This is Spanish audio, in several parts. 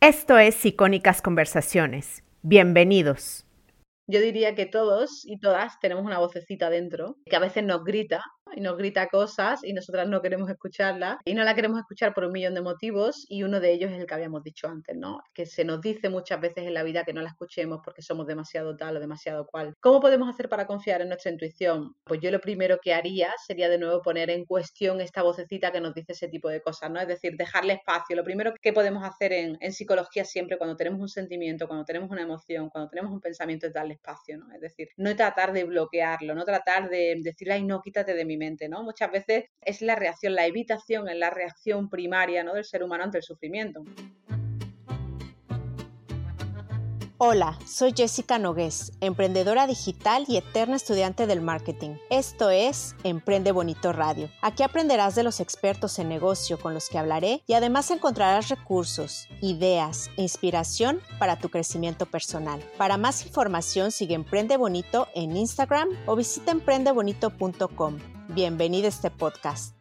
Esto es Icónicas Conversaciones. Bienvenidos. Yo diría que todos y todas tenemos una vocecita dentro que a veces nos grita y nos grita cosas y nosotras no queremos escucharla y no la queremos escuchar por un millón de motivos y uno de ellos es el que habíamos dicho antes, ¿no? Que se nos dice muchas veces en la vida que no la escuchemos porque somos demasiado tal o demasiado cual. ¿Cómo podemos hacer para confiar en nuestra intuición? Pues yo lo primero que haría sería de nuevo poner en cuestión esta vocecita que nos dice ese tipo de cosas, ¿no? Es decir, dejarle espacio. Lo primero que podemos hacer en, psicología siempre cuando tenemos un sentimiento, cuando tenemos una emoción, cuando tenemos un pensamiento es darle espacio, ¿no? Es decir, no tratar de bloquearlo, no tratar de decirle, ay, no, quítate de mi ¿no? Muchas veces es la reacción, la evitación, es la reacción primaria, ¿no? Del ser humano ante el sufrimiento. Hola, soy Jessica Nogués, emprendedora digital y eterna estudiante del marketing. Esto es Emprende Bonito Radio. Aquí aprenderás de los expertos en negocio con los que hablaré y además encontrarás recursos, ideas e inspiración para tu crecimiento personal. Para más información sigue Emprende Bonito en Instagram o visita emprendebonito.com. Bienvenido a este podcast.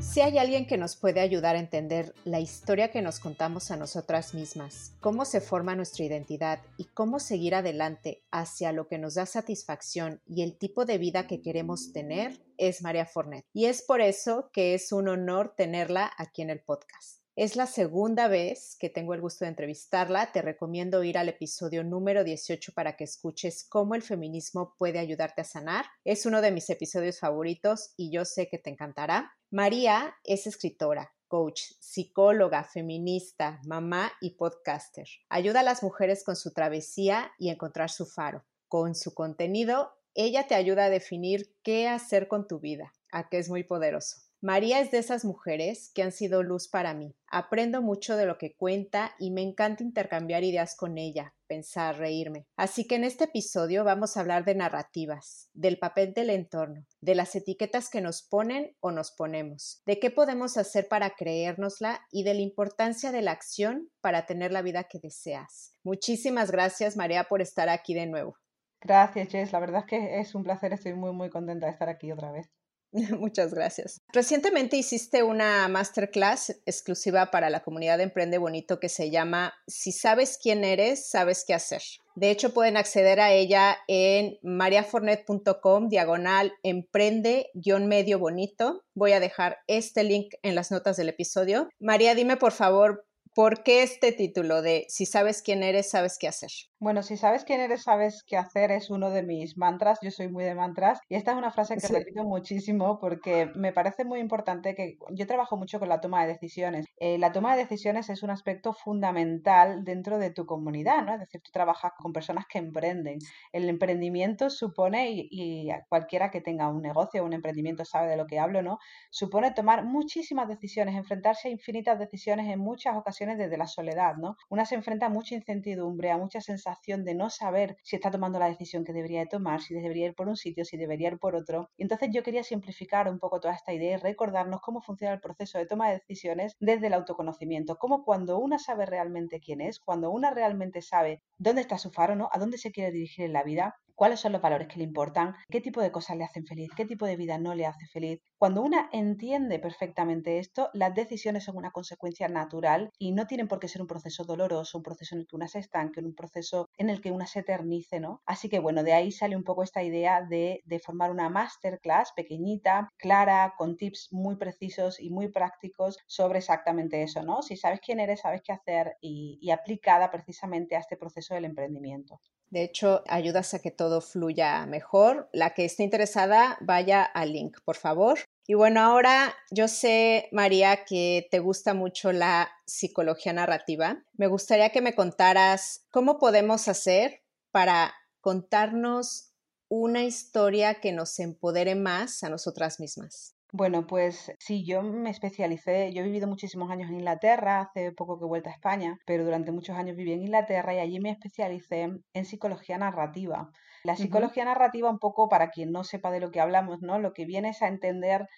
Si hay alguien que nos puede ayudar a entender la historia que nos contamos a nosotras mismas, cómo se forma nuestra identidad y cómo seguir adelante hacia lo que nos da satisfacción y el tipo de vida que queremos tener, es María Fornet. Y es por eso que es un honor tenerla aquí en el podcast. Es la segunda vez que tengo el gusto de entrevistarla. Te recomiendo ir al episodio número 18 para que escuches cómo el feminismo puede ayudarte a sanar. Es uno de mis episodios favoritos y yo sé que te encantará. María es escritora, coach, psicóloga, feminista, mamá y podcaster. Ayuda a las mujeres con su travesía y encontrar su faro. Con su contenido, ella te ayuda a definir qué hacer con tu vida, a que es muy poderoso. María es de esas mujeres que han sido luz para mí. Aprendo mucho de lo que cuenta y me encanta intercambiar ideas con ella, pensar, reírme. Así que en este episodio vamos a hablar de narrativas, del papel del entorno, de las etiquetas que nos ponen o nos ponemos, de qué podemos hacer para creérnosla y de la importancia de la acción para tener la vida que deseas. Muchísimas gracias María por estar aquí de nuevo. Gracias Jess, la verdad es que es un placer, estoy muy muy contenta de estar aquí otra vez. Muchas gracias. Recientemente hiciste una masterclass exclusiva para la comunidad de Emprende Bonito que se llama Si sabes quién eres, sabes qué hacer. De hecho, pueden acceder a ella en mariafornet.com, diagonal emprende-medio bonito. Voy a dejar este link en las notas del episodio. María, dime por favor, ¿por qué este título de Si sabes quién eres, sabes qué hacer? Bueno, si sabes quién eres, sabes qué hacer, es uno de mis mantras. Yo soy muy de mantras y esta es una frase que repito muchísimo porque me parece muy importante que yo trabajo mucho con la toma de decisiones. Eh, la toma de decisiones es un aspecto fundamental dentro de tu comunidad, ¿no? Es decir, tú trabajas con personas que emprenden. El emprendimiento supone, y, y cualquiera que tenga un negocio o un emprendimiento sabe de lo que hablo, ¿no? Supone tomar muchísimas decisiones, enfrentarse a infinitas decisiones en muchas ocasiones desde la soledad, ¿no? Una se enfrenta a mucha incertidumbre, a mucha sensación de no saber si está tomando la decisión que debería de tomar, si debería ir por un sitio, si debería ir por otro. Y entonces yo quería simplificar un poco toda esta idea y recordarnos cómo funciona el proceso de toma de decisiones desde el autoconocimiento, como cuando una sabe realmente quién es, cuando una realmente sabe dónde está su faro, ¿no? A dónde se quiere dirigir en la vida, cuáles son los valores que le importan, qué tipo de cosas le hacen feliz, qué tipo de vida no le hace feliz. Cuando una entiende perfectamente esto, las decisiones son una consecuencia natural y no tienen por qué ser un proceso doloroso, un proceso en el que una se estanque, un proceso en el que una se eternice, ¿no? Así que bueno, de ahí sale un poco esta idea de, formar una masterclass pequeñita, clara, con tips muy precisos y muy prácticos sobre exactamente eso, ¿no? Si sabes quién eres, sabes qué hacer y, y aplicada precisamente a este proceso del emprendimiento. De hecho, ayudas a que todo fluya mejor. La que esté interesada, vaya al link, por favor. Y bueno, ahora yo sé, María, que te gusta mucho la psicología narrativa. Me gustaría que me contaras cómo podemos hacer para contarnos una historia que nos empodere más a nosotras mismas. Bueno, pues sí, yo me especialicé, yo he vivido muchísimos años en Inglaterra, hace poco que he vuelto a España, pero durante muchos años viví en Inglaterra y allí me especialicé en psicología narrativa. La psicología narrativa, un poco para quien no sepa de lo que hablamos, ¿no? Lo que viene es a entender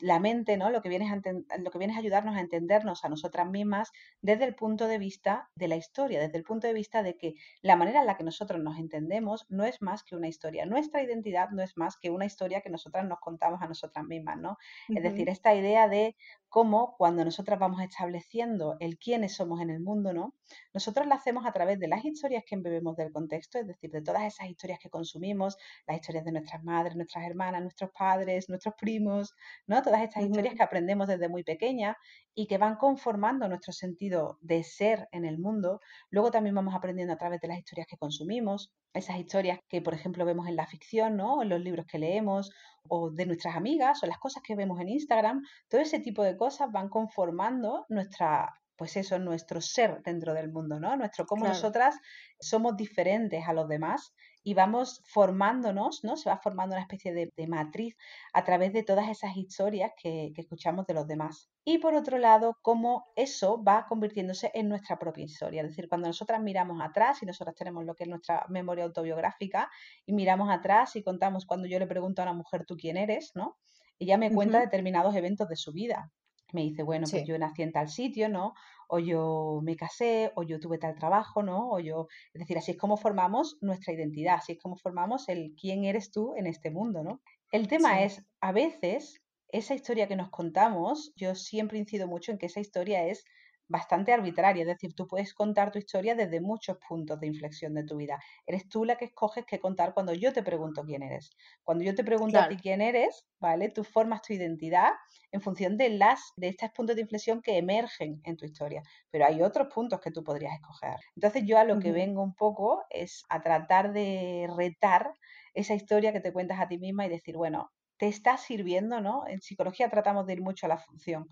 la mente, ¿no? Lo que, viene a lo que viene a ayudarnos a entendernos a nosotras mismas desde el punto de vista de la historia, desde el punto de vista de que la manera en la que nosotros nos entendemos no es más que una historia. Nuestra identidad no es más que una historia que nosotras nos contamos a nosotras mismas, ¿no? Es decir, esta idea de cómo cuando nosotras vamos estableciendo el quiénes somos en el mundo, ¿no? Nosotros lo hacemos a través de las historias que embebemos del contexto, es decir, de todas esas historias que consumimos, las historias de nuestras madres, nuestras hermanas, nuestros padres, nuestros primos, ¿no? Todas estas historias que aprendemos desde muy pequeña y que van conformando nuestro sentido de ser en el mundo. Luego también vamos aprendiendo a través de las historias que consumimos, esas historias que, por ejemplo, vemos en la ficción, ¿no? En los libros que leemos, o de nuestras amigas, o las cosas que vemos en Instagram, todo ese tipo de cosas van conformando nuestra, pues eso, nuestro ser dentro del mundo, ¿no? Nuestro cómo nosotras somos diferentes a los demás y vamos formándonos, ¿no? Se va formando una especie de, matriz a través de todas esas historias que, que, escuchamos de los demás. Y por otro lado, cómo eso va convirtiéndose en nuestra propia historia. Es decir, cuando nosotras miramos atrás y nosotras tenemos lo que es nuestra memoria autobiográfica y miramos atrás y contamos cuando yo le pregunto a una mujer, ¿tú quién eres? ¿no? Ella me cuenta determinados eventos de su vida. Me dice, bueno, pues yo nací en tal sitio, ¿no? o yo me casé, o yo tuve tal trabajo, ¿no? O yo, es decir, así es como formamos nuestra identidad, así es como formamos el quién eres tú en este mundo, ¿no? El tema es, a veces, esa historia que nos contamos, yo siempre incido mucho en que esa historia es bastante arbitraria, es decir, tú puedes contar tu historia desde muchos puntos de inflexión de tu vida. Eres tú la que escoges qué contar cuando yo te pregunto quién eres. Cuando yo te pregunto a ti quién eres, ¿vale? Tú formas tu identidad en función de las de estos puntos de inflexión que emergen en tu historia, pero hay otros puntos que tú podrías escoger. Entonces, yo a lo que vengo un poco es a tratar de retar esa historia que te cuentas a ti misma y decir, bueno, te está sirviendo, ¿no? En psicología tratamos de ir mucho a la función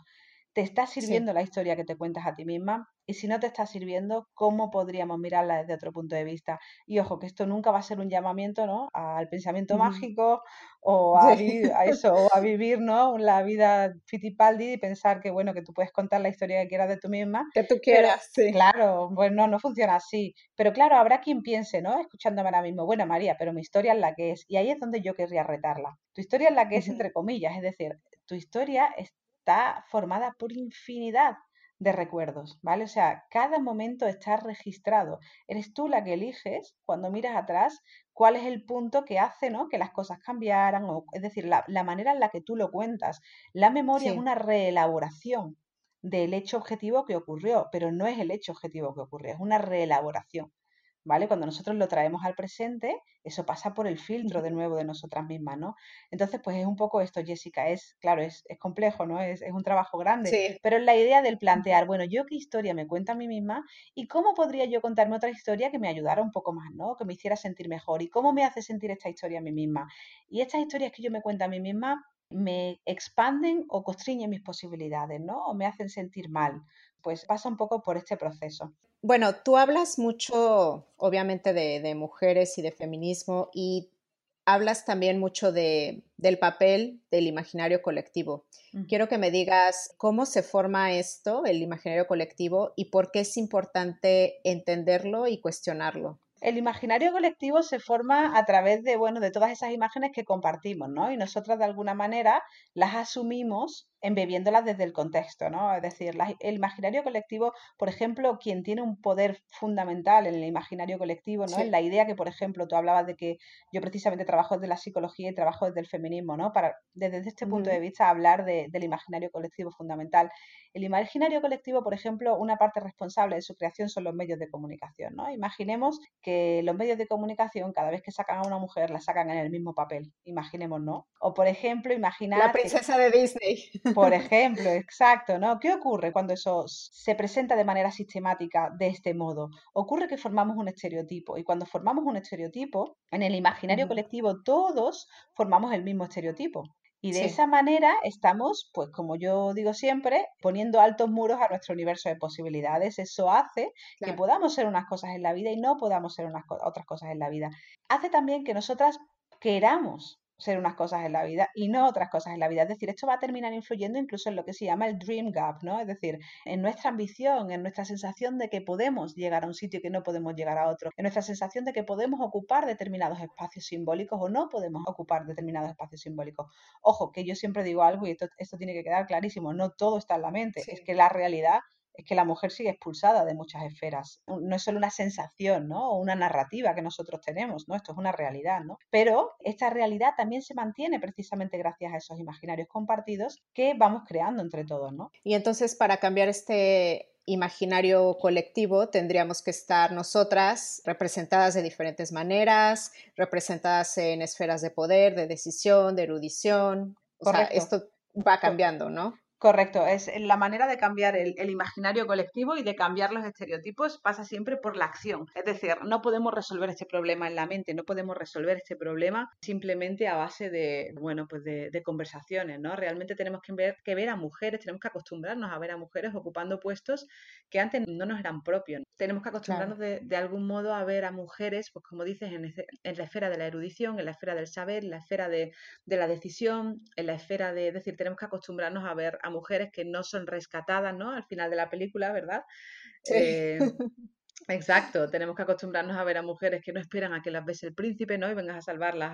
¿Te está sirviendo la historia que te cuentas a ti misma? Y si no te está sirviendo, ¿cómo podríamos mirarla desde otro punto de vista? Y ojo, que esto nunca va a ser un llamamiento ¿no? al pensamiento mágico o a, eso, o a vivir ¿no? la vida fitipaldi y pensar que bueno, que tú puedes contar la historia que quieras de tú misma. Que tú quieras, sí. Claro, bueno, no funciona así. Pero claro, habrá quien piense, ¿no? Escuchándome ahora mismo, bueno, María, pero mi historia es la que es. Y ahí es donde yo querría retarla. Tu historia es la que es, entre comillas, es decir, tu historia es está formada por infinidad de recuerdos, ¿vale? O sea, cada momento está registrado. Eres tú la que eliges cuando miras atrás cuál es el punto que hace ¿no? que las cosas cambiaran, o, es decir, la, manera en la que tú lo cuentas. La memoria es una reelaboración del hecho objetivo que ocurrió, pero no es el hecho objetivo que ocurrió, es una reelaboración. ¿Vale? Cuando nosotros lo traemos al presente, eso pasa por el filtro de nuevo de nosotras mismas, ¿no? Entonces, pues es un poco esto, Jessica, es, claro, es, complejo, ¿no? Es, un trabajo grande, pero es la idea del plantear, bueno, yo qué historia me cuento a mí misma y cómo podría yo contarme otra historia que me ayudara un poco más, ¿no? Que me hiciera sentir mejor y cómo me hace sentir esta historia a mí misma. Y estas historias que yo me cuento a mí misma me expanden o constriñen mis posibilidades, ¿no? O me hacen sentir mal. Pues pasa un poco por este proceso. Bueno, tú hablas mucho, obviamente, de, mujeres y de feminismo y hablas también mucho de, del papel del imaginario colectivo. Quiero que me digas cómo se forma esto, el imaginario colectivo, y por qué es importante entenderlo y cuestionarlo. El imaginario colectivo se forma a través de, bueno, de todas esas imágenes que compartimos, ¿no? Y nosotras de alguna manera las asumimos embebiéndolas desde el contexto, ¿no? Es decir, el imaginario colectivo, por ejemplo, quien tiene un poder fundamental en el imaginario colectivo, ¿no? En la idea que, por ejemplo, tú hablabas de que yo precisamente trabajo desde la psicología y trabajo desde el feminismo, ¿no? Para, desde este punto de vista, hablar del imaginario colectivo fundamental. El imaginario colectivo, por ejemplo, una parte responsable de su creación son los medios de comunicación, ¿no? Imaginemos que los medios de comunicación, cada vez que sacan a una mujer, la sacan en el mismo papel, imaginemos, ¿no? O, por ejemplo, imaginar... La princesa de Disney. Por ejemplo, exacto, ¿no? ¿Qué ocurre cuando eso se presenta de manera sistemática de este modo? Ocurre que formamos un estereotipo y cuando formamos un estereotipo, en el imaginario colectivo todos formamos el mismo estereotipo. Y de esa manera estamos, pues como yo digo siempre, poniendo altos muros a nuestro universo de posibilidades. Eso hace que podamos ser unas cosas en la vida y no podamos ser unas otras cosas en la vida. Hace también que nosotras queramos ser unas cosas en la vida y no otras cosas en la vida. Es decir, esto va a terminar influyendo incluso en lo que se llama el dream gap, ¿no? Es decir, en nuestra ambición, en nuestra sensación de que podemos llegar a un sitio que no podemos llegar a otro, en nuestra sensación de que podemos ocupar determinados espacios simbólicos o no podemos ocupar determinados espacios simbólicos. Ojo, que yo siempre digo algo y esto, esto tiene que quedar clarísimo, no todo está en la mente, es que la realidad es que la mujer sigue expulsada de muchas esferas. No es solo una sensación, ¿no? O una narrativa que nosotros tenemos, ¿no? Esto es una realidad, ¿no? Pero esta realidad también se mantiene precisamente gracias a esos imaginarios compartidos que vamos creando entre todos, ¿no? Y entonces, para cambiar este imaginario colectivo tendríamos que estar nosotras representadas de diferentes maneras, representadas en esferas de poder, de decisión, de erudición. O sea, esto va cambiando, ¿no? Correcto, es la manera de cambiar el, imaginario colectivo y de cambiar los estereotipos pasa siempre por la acción. Es decir, no podemos resolver este problema en la mente, no podemos resolver este problema simplemente a base de, bueno, pues de, conversaciones, ¿no? Realmente tenemos que ver, que ver a mujeres, tenemos que acostumbrarnos a ver a mujeres ocupando puestos que antes no nos eran propios. Tenemos que acostumbrarnos de, algún modo a ver a mujeres, pues como dices, en, en, la esfera de la erudición, en la esfera del saber, en la esfera de, de la decisión, en la esfera de, es decir, tenemos que acostumbrarnos a ver a mujeres que no son rescatadas, ¿no? Al final de la película, ¿verdad? Eh, exacto, tenemos que acostumbrarnos a ver a mujeres que no esperan a que las bese el príncipe, ¿no? Y vengas a salvarlas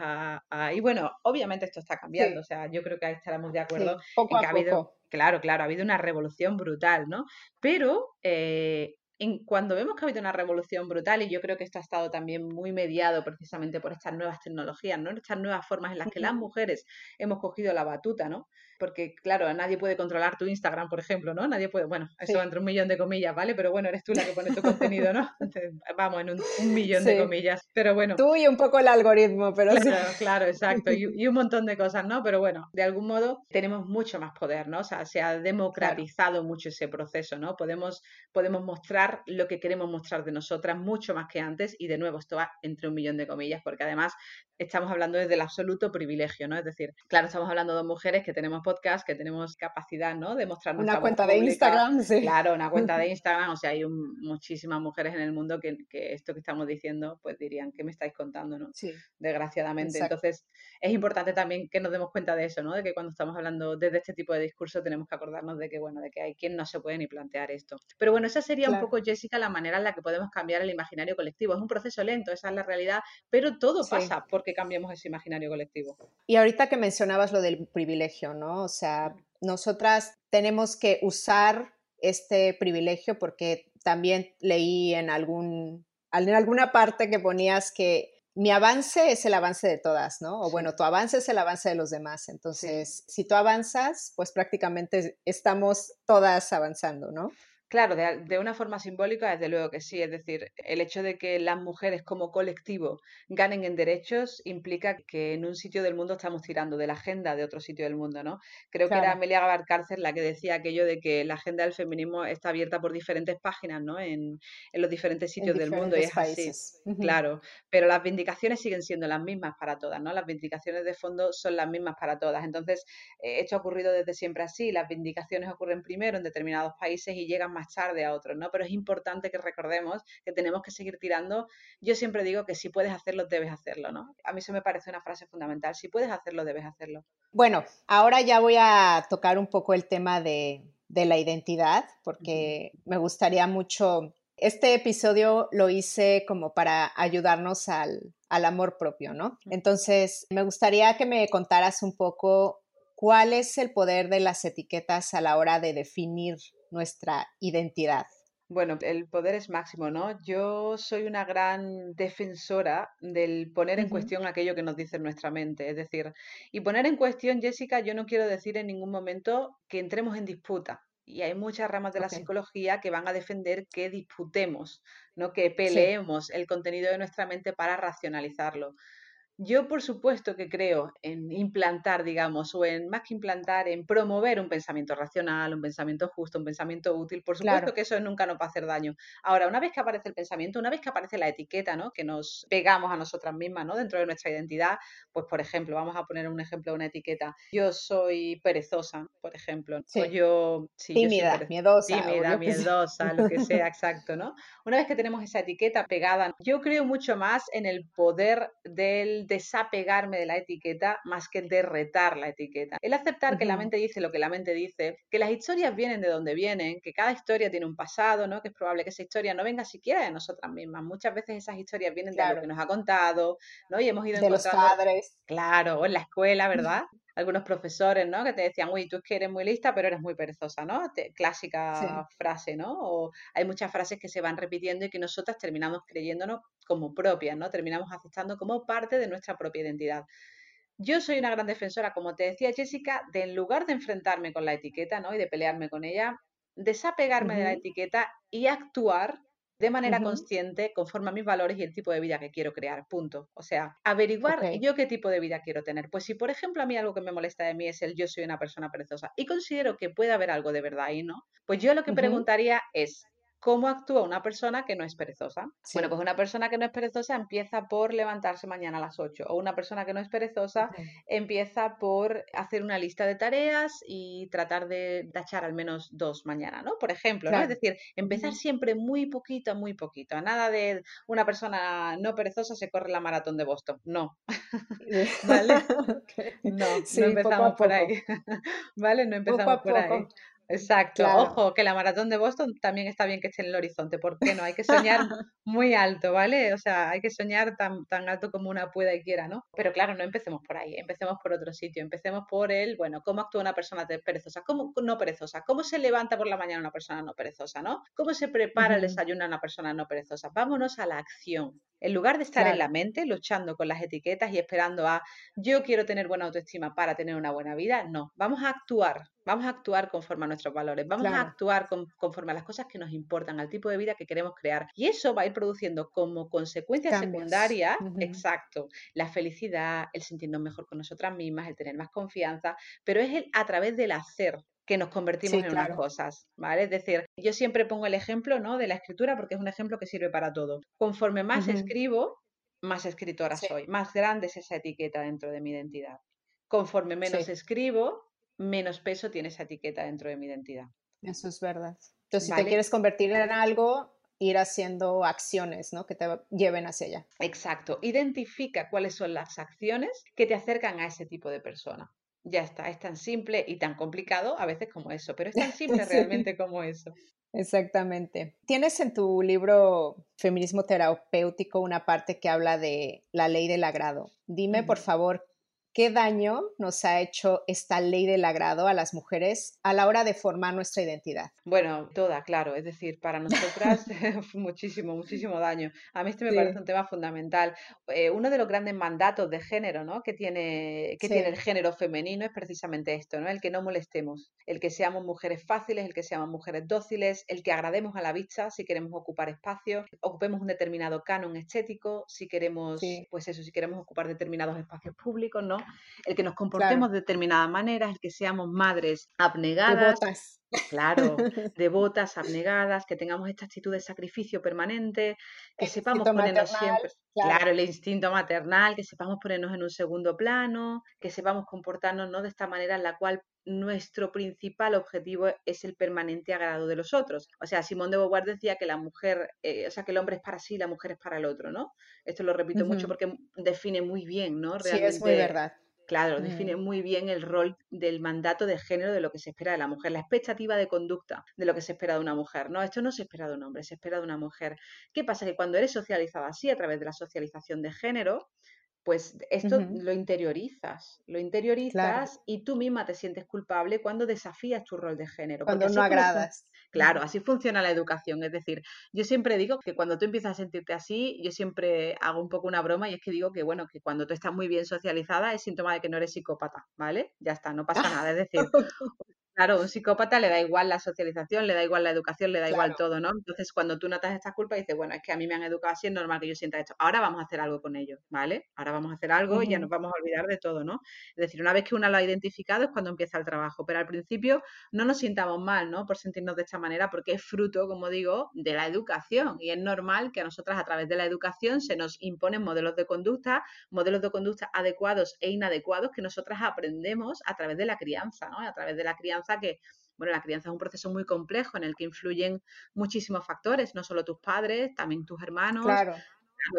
a, Y bueno, obviamente esto está cambiando, o sea, yo creo que ahí estaremos de acuerdo en que ha habido, claro, claro, ha habido una revolución brutal, ¿no? Pero eh, en, cuando vemos que ha habido una revolución brutal, y yo creo que esto ha estado también muy mediado precisamente por estas nuevas tecnologías, ¿no? Estas nuevas formas en las que las mujeres hemos cogido la batuta, ¿no? Porque claro, nadie puede controlar tu Instagram, por ejemplo, ¿no? Nadie puede, bueno, eso entre un millón de comillas, ¿vale? Pero bueno, eres tú la que pone tu contenido, ¿no? vamos, en un, millón de comillas, pero bueno. Tú y un poco el algoritmo, pero claro, Claro, exacto, y, un montón de cosas, ¿no? Pero bueno, de algún modo tenemos mucho más poder, ¿no? O sea, se ha democratizado mucho ese proceso, ¿no? Podemos, podemos mostrar lo que queremos mostrar de nosotras mucho más que antes y de nuevo esto va entre un millón de comillas, porque además estamos hablando desde el absoluto privilegio, ¿no? Es decir, claro, estamos hablando de mujeres que tenemos podcast, que tenemos capacidad, ¿no? De mostrar Una cuenta de Instagram, sí. Claro, una cuenta de Instagram, o sea, hay muchísimas mujeres en el mundo que, esto que estamos diciendo, pues dirían, ¿qué me estáis contando, no? Sí. Desgraciadamente. Entonces, es importante también que nos demos cuenta de eso, ¿no? De que cuando estamos hablando desde este tipo de discurso tenemos que acordarnos de que, bueno, de que hay quien no se puede ni plantear esto. Pero bueno, esa sería un poco, Jessica, la manera en la que podemos cambiar el imaginario colectivo. Es un proceso lento, esa es la realidad, pero todo pasa por que cambiemos ese imaginario colectivo. Y ahorita que mencionabas lo del privilegio, ¿no? O sea, nosotras tenemos que usar este privilegio porque también leí en algún en alguna parte que ponías que mi avance es el avance de todas, ¿no? O bueno, tu avance es el avance de los demás. Entonces, si tú avanzas, pues prácticamente estamos todas avanzando, ¿no? Claro, de, una forma simbólica, desde luego que sí. Es decir, el hecho de que las mujeres como colectivo ganen en derechos implica que en un sitio del mundo estamos tirando de la agenda de otro sitio del mundo, ¿no? Creo que era Amelia Gabarcárcer la que decía aquello de que la agenda del feminismo está abierta por diferentes páginas, ¿no? En, los diferentes sitios del mundo y es así. Claro, pero las vindicaciones siguen siendo las mismas para todas, ¿no? Las vindicaciones de fondo son las mismas para todas. Entonces, eh, esto ha ocurrido desde siempre así. Las vindicaciones ocurren primero en determinados países y llegan más tarde a otros, ¿no? Pero es importante que recordemos que tenemos que seguir tirando. Yo siempre digo que si puedes hacerlo, debes hacerlo, ¿no? A mí eso me parece una frase fundamental. Si puedes hacerlo, debes hacerlo. Bueno, ahora ya voy a tocar un poco el tema de, la identidad, porque me gustaría mucho este episodio lo hice como para ayudarnos al, al, amor propio, ¿no? Entonces, me gustaría que me contaras un poco cuál es el poder de las etiquetas a la hora de definir nuestra identidad? Bueno, el poder es máximo, ¿no? Yo soy una gran defensora del poner en cuestión aquello que nos dice nuestra mente. Es decir, y poner en cuestión, Jessica, yo no quiero decir en ningún momento que entremos en disputa. Y hay muchas ramas de la psicología que van a defender que disputemos, no que peleemos el contenido de nuestra mente para racionalizarlo. Yo, por supuesto, que creo en implantar, digamos, o en más que implantar, en promover un pensamiento racional, un pensamiento justo, un pensamiento útil. Por supuesto que eso nunca nos va a hacer daño. Ahora, una vez que aparece el pensamiento, una vez que aparece la etiqueta, ¿no? Que nos pegamos a nosotras mismas, ¿no? Dentro de nuestra identidad, pues, por ejemplo, vamos a poner un ejemplo de una etiqueta. Yo soy perezosa, por ejemplo. O yo... tímida, miedosa. Tímida, miedosa, lo que sea, exacto, ¿no? Una vez que tenemos esa etiqueta pegada, yo creo mucho más en el poder del el desapegarme de la etiqueta más que de retar la etiqueta. El aceptar que la mente dice lo que la mente dice, que las historias vienen de donde vienen, que cada historia tiene un pasado, ¿no? Que es probable que esa historia no venga siquiera de nosotras mismas. Muchas veces esas historias vienen de lo que nos ha contado, ¿no? Y hemos ido de los padres. Claro, o en la escuela, ¿verdad? Algunos profesores, ¿no? Que te decían, uy, tú es que eres muy lista, pero eres muy perezosa, ¿no? clásica frase, ¿no? O hay muchas frases que se van repitiendo y que nosotras terminamos creyéndonos como propias, ¿no? Terminamos aceptando como parte de nuestra propia identidad. Yo soy una gran defensora, como te decía Jessica, de en lugar de enfrentarme con la etiqueta, ¿no? Y de pelearme con ella, desapegarme de la etiqueta y actuar de manera consciente conforme a mis valores y el tipo de vida que quiero crear, punto. O sea, averiguar yo qué tipo de vida quiero tener. Pues si, por ejemplo, a mí algo que me molesta de mí es el yo soy una persona perezosa y considero que puede haber algo de verdad ahí, ¿no? Pues yo lo que preguntaría es, ¿Cómo actúa una persona que no es perezosa? Bueno, pues una persona que no es perezosa empieza por levantarse mañana a las 8 o una persona que no es perezosa empieza por hacer una lista de tareas y tratar de tachar al menos dos mañana, ¿no? Por ejemplo, ¿no? Es decir, empezar siempre muy poquito, muy poquito. Nada de una persona no perezosa se corre la maratón de Boston. No. ¿Vale? No, no empezamos por ahí. ¿Vale? No empezamos por ahí. Exacto, ojo, que la maratón de Boston también está bien que esté en el horizonte, ¿por qué no? Hay que soñar muy alto, ¿vale? O sea, hay que soñar tan, tan alto como una pueda y quiera, ¿no? Pero claro, no empecemos por ahí, empecemos por otro sitio, empecemos por el, bueno, ¿cómo actúa una persona perezosa? ¿Cómo no perezosa? ¿Cómo se levanta por la mañana una persona no perezosa, ¿no? ¿Cómo se prepara el desayuno a una persona no perezosa? Vámonos a la acción. En lugar de estar en la mente luchando con las etiquetas y esperando a yo quiero tener buena autoestima para tener una buena vida, no, vamos a actuar, vamos a actuar conforme a nuestros valores, vamos a actuar conforme a las cosas que nos importan, al tipo de vida que queremos crear. Y eso va a ir produciendo como consecuencia secundaria, exacto, la felicidad, el sentirnos mejor con nosotras mismas, el tener más confianza, pero es el, a través del hacer, que nos convertimos en unas cosas, ¿vale? Es decir, yo siempre pongo el ejemplo, ¿no? De la escritura porque es un ejemplo que sirve para todo. Conforme más escribo, más escritora soy, más grande es esa etiqueta dentro de mi identidad. Conforme menos escribo, menos peso tiene esa etiqueta dentro de mi identidad. Eso es verdad. Entonces, si te quieres convertir en algo, ir haciendo acciones, ¿no? Que te lleven hacia allá. Exacto. Identifica cuáles son las acciones que te acercan a ese tipo de persona. Ya está, es tan simple y tan complicado a veces como eso, pero es tan simple realmente como eso. Exactamente. Tienes en tu libro Feminismo Terapéutico una parte que habla de la ley del agrado. Dime, por favor, ¿Qué daño nos ha hecho esta ley del agrado a las mujeres a la hora de formar nuestra identidad? Bueno, toda, claro. Es decir, para nosotras muchísimo, muchísimo daño. A mí este me parece un tema fundamental. Eh, uno de los grandes mandatos de género ¿no? que, tiene, que tiene el género femenino es precisamente esto, ¿no? el que no molestemos, el que seamos mujeres fáciles, el que seamos mujeres dóciles, el que agrademos a la vista si queremos ocupar espacios, ocupemos un determinado canon estético, si queremos, pues eso, si queremos ocupar determinados espacios públicos, ¿no? El que nos comportemos de determinada manera, el que seamos madres abnegadas. Devotas. Claro, devotas, abnegadas, que tengamos esta actitud de sacrificio permanente, que sepamos ponernos siempre, claro. el instinto maternal, que sepamos ponernos en un segundo plano, que sepamos comportarnos ¿no? de esta manera en la cual nuestro principal objetivo es el permanente agrado de los otros. O sea, Simón de Beauvoir decía que la mujer, eh, o sea, que el hombre es para sí, la mujer es para el otro, ¿no? Esto lo repito mucho porque define muy bien, ¿no? Realmente, sí, es muy verdad. Claro, define muy bien el rol del mandato de género de lo que se espera de la mujer, la expectativa de conducta de lo que se espera de una mujer. No, esto no se espera de un hombre, se espera de una mujer. ¿Qué pasa? Que cuando eres socializada así, a través de la socialización de género, pues esto lo interiorizas, lo interiorizas y tú misma te sientes culpable cuando desafías tu rol de género. Cuando no agradas. Claro, así funciona la educación. Es decir, yo siempre digo que cuando tú empiezas a sentirte así, yo siempre hago un poco una broma y es que digo que, bueno, que cuando tú estás muy bien socializada es síntoma de que no eres psicópata, ¿vale? Ya está, no pasa nada. Es decir, Claro, un psicópata le da igual la socialización, le da igual la educación, le da igual todo, ¿no? Entonces, cuando tú notas esta culpa, dices, bueno, es que a mí me han educado así, es normal que yo sienta esto. Ahora vamos a hacer algo con ello, ¿vale? Ahora vamos a hacer algo y ya nos vamos a olvidar de todo, ¿no? Es decir, una vez que una lo ha identificado es cuando empieza el trabajo, pero al principio no nos sintamos mal, ¿no? Por sentirnos de esta manera, porque es fruto, como digo, de la educación y es normal que a nosotras a través de la educación se nos imponen modelos de conducta, modelos de conducta adecuados e inadecuados que nosotras aprendemos a través de la crianza, ¿no? A través de la crianza que bueno, la crianza es un proceso muy complejo en el que influyen muchísimos factores, no solo tus padres, también tus hermanos,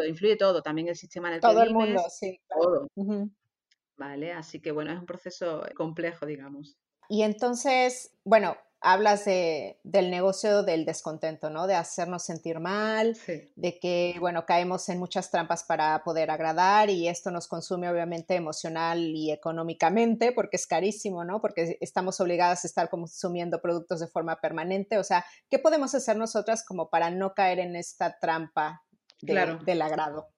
influye todo, también el sistema en el todo que el mundo, sí. Todo. ¿Vale? Así que bueno, es un proceso complejo, digamos. Y entonces, bueno, hablas de, del negocio del descontento, ¿no? De hacernos sentir mal, de que, bueno, caemos en muchas trampas para poder agradar y esto nos consume obviamente emocional y económicamente porque es carísimo, ¿no? Porque estamos obligadas a estar consumiendo productos de forma permanente. O sea, ¿qué podemos hacer nosotras como para no caer en esta trampa del agrado?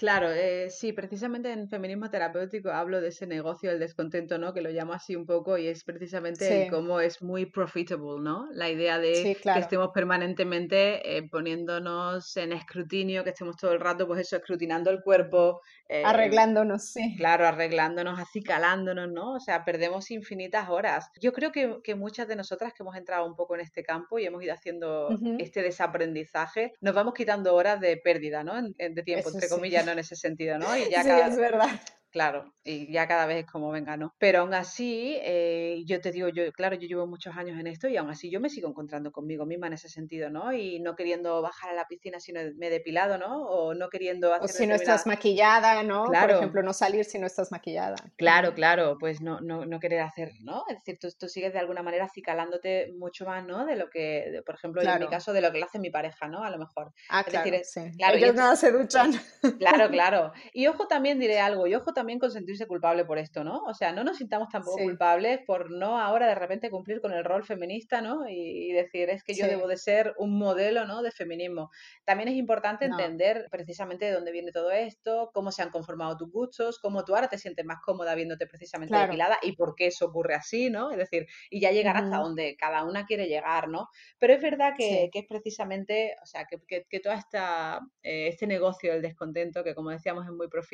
Claro, eh, sí, precisamente en feminismo terapéutico hablo de ese negocio del descontento, ¿no? Que lo llamo así un poco y es precisamente cómo es muy profitable, ¿no? La idea de que estemos permanentemente eh, poniéndonos en escrutinio, que estemos todo el rato, pues eso, escrutinando el cuerpo. Eh, arreglándonos, sí. Claro, arreglándonos, acicalándonos, ¿no? O sea, perdemos infinitas horas. Yo creo que, que muchas de nosotras que hemos entrado un poco en este campo y hemos ido haciendo este desaprendizaje, nos vamos quitando horas de pérdida, ¿no? De tiempo, entre comillas, en ese sentido, ¿no? Y ya sí, es verdad. Claro, y ya cada vez es como venga, ¿no? Pero aún así, eh, yo te digo, yo, claro, yo llevo muchos años en esto y aún así yo me sigo encontrando conmigo misma en ese sentido, ¿no? Y no queriendo bajar a la piscina si no me he depilado, ¿no? O no queriendo hacer. O si no estás maquillada, ¿no? Claro. Por ejemplo, no salir si no estás maquillada. Claro, claro, pues no, no, no querer hacer, ¿no? Es decir, tú, sigues de alguna manera acicalándote mucho más, ¿no? De lo que, por ejemplo, en mi caso, de lo que le hace mi pareja, ¿no? A lo mejor. Ah, claro, sí. claro Ellos no se duchan. Claro, claro. Y ojo también diré algo, y ojo también con sentirse culpable por esto, ¿no? O sea, no nos sintamos tampoco culpables por no ahora de repente cumplir con el rol feminista, ¿no? Y, decir, es que yo debo de ser un modelo, ¿no? De feminismo. También es importante entender precisamente de dónde viene todo esto, cómo se han conformado tus gustos, cómo tú ahora te sientes más cómoda viéndote precisamente depilada y por qué eso ocurre así, ¿no? Es decir, y ya llegar hasta donde cada una quiere llegar, ¿no? Pero es verdad que, es precisamente, o sea, que, que, todo esta, eh, este negocio del descontento, que como decíamos es muy profitable,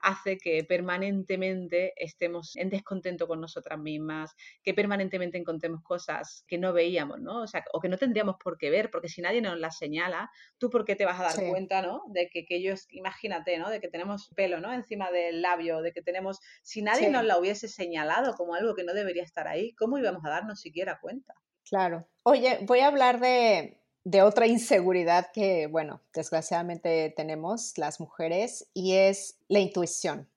hace que permanentemente estemos en descontento con nosotras mismas, que permanentemente encontremos cosas que no veíamos, ¿no? O sea, o que no tendríamos por qué ver, porque si nadie nos las señala, tú por qué te vas a dar cuenta, ¿no? De que, que ellos, imagínate, ¿no? De que tenemos pelo, ¿no? Encima del labio, de que tenemos, si nadie nos la hubiese señalado como algo que no debería estar ahí, ¿cómo íbamos a darnos siquiera cuenta? Claro. Oye, voy a hablar de, de otra inseguridad que, bueno, desgraciadamente tenemos las mujeres y es la intuición.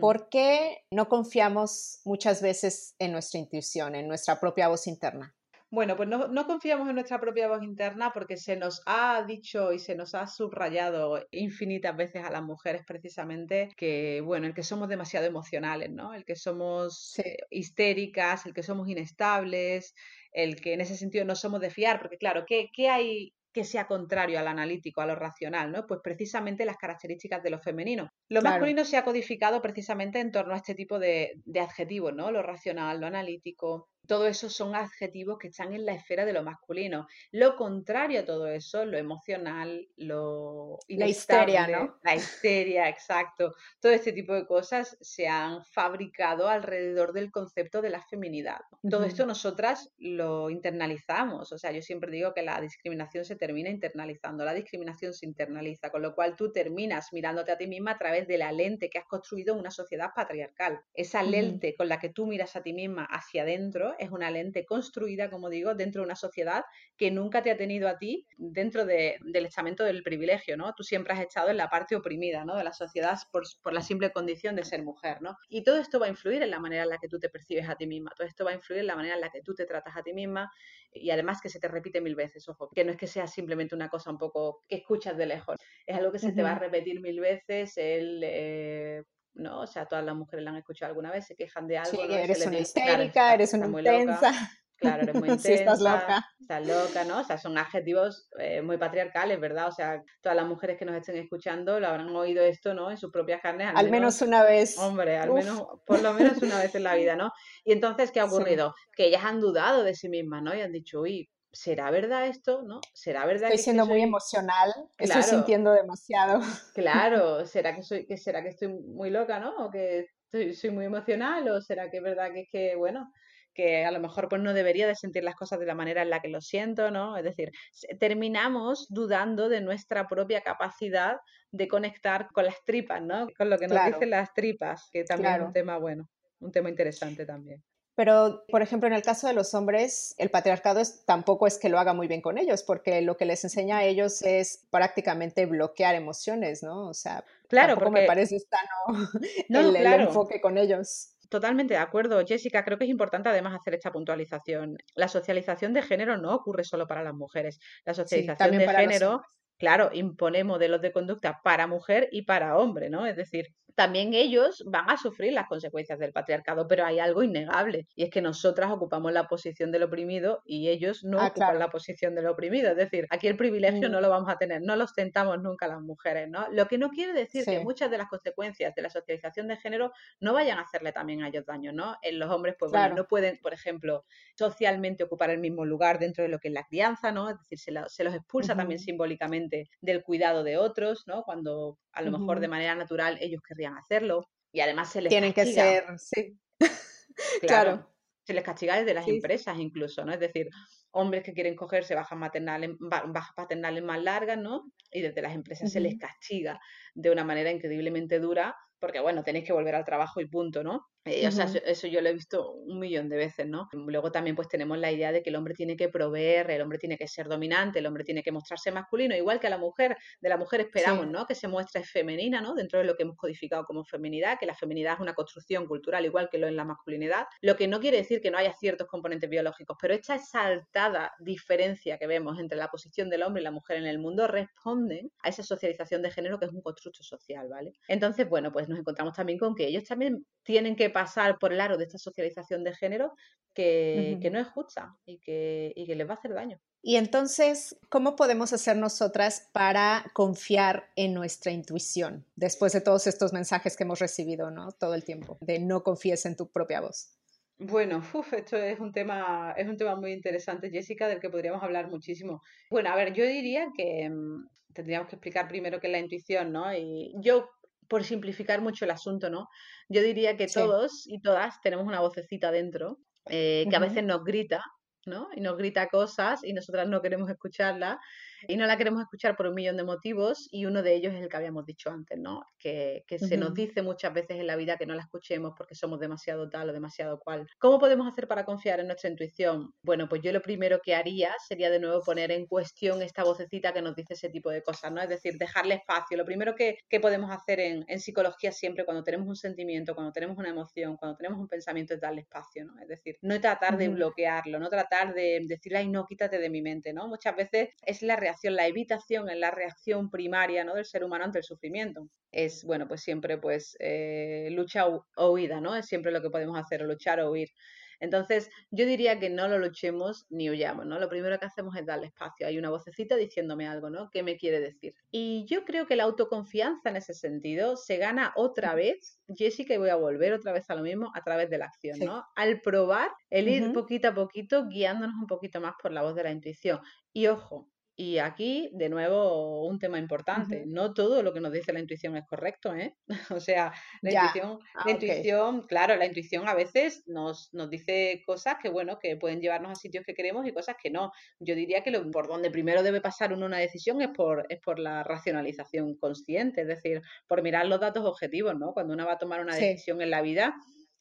¿Por qué no confiamos muchas veces en nuestra intuición, en nuestra propia voz interna? Bueno, pues no, confiamos en nuestra propia voz interna porque se nos ha dicho y se nos ha subrayado infinitas veces a las mujeres precisamente que, bueno, el que somos demasiado emocionales, ¿no? El que somos eh, histéricas, el que somos inestables, el que en ese sentido no somos de fiar, porque claro, ¿qué, qué hay que sea contrario al analítico, a lo racional, ¿no? Pues precisamente las características de lo femenino. Lo masculino se ha codificado precisamente en torno a este tipo de, de adjetivos, ¿no? Lo racional, lo analítico, todo eso son adjetivos que están en la esfera de lo masculino. Lo contrario a todo eso, lo emocional, lo la histeria, ¿no? La histeria, exacto. Todo este tipo de cosas se han fabricado alrededor del concepto de la feminidad. Todo esto nosotras lo internalizamos. O sea, yo siempre digo que la discriminación se termina internalizando. La discriminación se internaliza, con lo cual tú terminas mirándote a ti misma a través de la lente que has construido en una sociedad patriarcal. Esa lente con la que tú miras a ti misma hacia adentro es una lente construida, como digo, dentro de una sociedad que nunca te ha tenido a ti dentro del estamento del privilegio, ¿no? Tú siempre has estado en la parte oprimida, ¿no? De la sociedad por, la simple condición de ser mujer, ¿no? Y todo esto va a influir en la manera en la que tú te percibes a ti misma, todo esto va a influir en la manera en la que tú te tratas a ti misma y además que se te repite mil veces, ojo, que no es que sea simplemente una cosa un poco que escuchas de lejos, es algo que se te va a repetir mil veces, el... Eh, ¿no? O sea, todas las mujeres la han escuchado alguna vez, se quejan de algo. Sí, eres una histérica, eres una intensa. Claro, eres muy intensa. estás loca. Estás loca, ¿no? O sea, son adjetivos eh, muy patriarcales, ¿verdad? O sea, todas las mujeres que nos estén escuchando lo habrán oído esto, ¿no? En sus propias carnes. Al, menos, una vez. Hombre, al menos, por lo menos una vez en la vida, ¿no? Y entonces, ¿qué ha ocurrido? Que ellas han dudado de sí mismas, ¿no? Y han dicho, uy, ¿será verdad esto? ¿No? ¿Será verdad estoy siendo muy emocional, estoy sintiendo demasiado. Claro, ¿será que soy que será que estoy muy loca, ¿no? O que estoy, soy muy emocional o será que es verdad que es que bueno, que a lo mejor pues no debería de sentir las cosas de la manera en la que lo siento, ¿no? Es decir, terminamos dudando de nuestra propia capacidad de conectar con las tripas, ¿no? Con lo que nos dicen las tripas, que también es un tema bueno, un tema interesante también. Pero, por ejemplo, en el caso de los hombres, el patriarcado tampoco es que lo haga muy bien con ellos, porque lo que les enseña a ellos es prácticamente bloquear emociones, ¿no? O sea, claro, tampoco me parece sano no, el, el enfoque con ellos. Totalmente de acuerdo, Jessica. Creo que es importante además hacer esta puntualización. La socialización de género no ocurre solo para las mujeres. La socialización de género, claro, impone modelos de conducta para mujer y para hombre, ¿no? Es decir, también ellos van a sufrir las consecuencias del patriarcado, pero hay algo innegable y es que nosotras ocupamos la posición del oprimido y ellos no ah, ocupan la posición del oprimido. Es decir, aquí el privilegio no mm. lo vamos a tener, no lo ostentamos nunca las mujeres, ¿no? Lo que no quiere decir que muchas de las consecuencias de la socialización de género no vayan a hacerle también a ellos daño, ¿no? En los hombres, pues bueno, no pueden, por ejemplo, socialmente ocupar el mismo lugar dentro de lo que es la crianza, ¿no? Es decir, se, los expulsa también simbólicamente del cuidado de otros, ¿no? Cuando a lo mejor de manera natural ellos querrían hacerlo. Y además se les Tienen que ser, sí. claro. Se les castiga desde las empresas incluso, ¿no? Es decir, hombres que quieren cogerse bajas maternales, bajas paternales más largas, ¿no? Y desde las empresas se les castiga de una manera increíblemente dura porque bueno, tenéis que volver al trabajo y punto, ¿no? Eh, o sea, eso, yo lo he visto un millón de veces, ¿no? Luego también pues tenemos la idea de que el hombre tiene que proveer, el hombre tiene que ser dominante, el hombre tiene que mostrarse masculino, igual que a la mujer, de la mujer esperamos, ¿no? Que se muestre femenina, ¿no? Dentro de lo que hemos codificado como feminidad, que la feminidad es una construcción cultural igual que lo en la masculinidad, lo que no quiere decir que no haya ciertos componentes biológicos, pero esta exaltada diferencia que vemos entre la posición del hombre y la mujer en el mundo responden a esa socialización de género que es un constructo social, ¿vale? Entonces, bueno, pues nos encontramos también con que ellos también tienen que pasar por el aro de esta socialización de género que, no es justa y que, y que les va a hacer daño. Y entonces, ¿cómo podemos hacer nosotras para confiar en nuestra intuición después de todos estos mensajes que hemos recibido, ¿no? Todo el tiempo, de no confíes en tu propia voz. Bueno, esto es un tema, es un tema muy interesante, Jessica, del que podríamos hablar muchísimo. Bueno, a ver, yo diría que mm, tendríamos que explicar primero qué es la intuición, ¿no? Y yo por simplificar mucho el asunto, ¿no? Yo diría que todos y todas tenemos una vocecita dentro eh, que a veces nos grita, ¿no? Y nos grita cosas y nosotras no queremos escucharla y no la queremos escuchar por un millón de motivos y uno de ellos es el que habíamos dicho antes, ¿no? Que, se nos dice muchas veces en la vida que no la escuchemos porque somos demasiado tal o demasiado cual. ¿Cómo podemos hacer para confiar en nuestra intuición? Bueno, pues yo lo primero que haría sería de nuevo poner en cuestión esta vocecita que nos dice ese tipo de cosas, ¿no? Es decir, dejarle espacio. Lo primero que, podemos hacer en, en, psicología siempre cuando tenemos un sentimiento, cuando tenemos una emoción, cuando tenemos un pensamiento es darle espacio, ¿no? Es decir, no tratar de bloquearlo, no tratar de decirle, ay, no, quítate de mi mente, ¿no? Muchas veces es la reacción, la evitación en la reacción primaria ¿no? del ser humano ante el sufrimiento. Es, bueno, pues siempre pues eh, lucha o, huida, ¿no? Es siempre lo que podemos hacer, luchar o huir. Entonces, yo diría que no lo luchemos ni huyamos, ¿no? Lo primero que hacemos es darle espacio. Hay una vocecita diciéndome algo, ¿no? ¿Qué me quiere decir? Y yo creo que la autoconfianza en ese sentido se gana otra vez, Jessica, y voy a volver otra vez a lo mismo, a través de la acción, ¿no? Al probar, el ir poquito a poquito guiándonos un poquito más por la voz de la intuición. Y ojo, y aquí, de nuevo, un tema importante. No todo lo que nos dice la intuición es correcto, ¿eh? o sea, la intuición, la ah, intuición, claro, la intuición a veces nos, nos dice cosas que, bueno, que pueden llevarnos a sitios que queremos y cosas que no. Yo diría que lo, por donde primero debe pasar uno una decisión es por, es por la racionalización consciente, es decir, por mirar los datos objetivos, ¿no? Cuando uno va a tomar una decisión en la vida,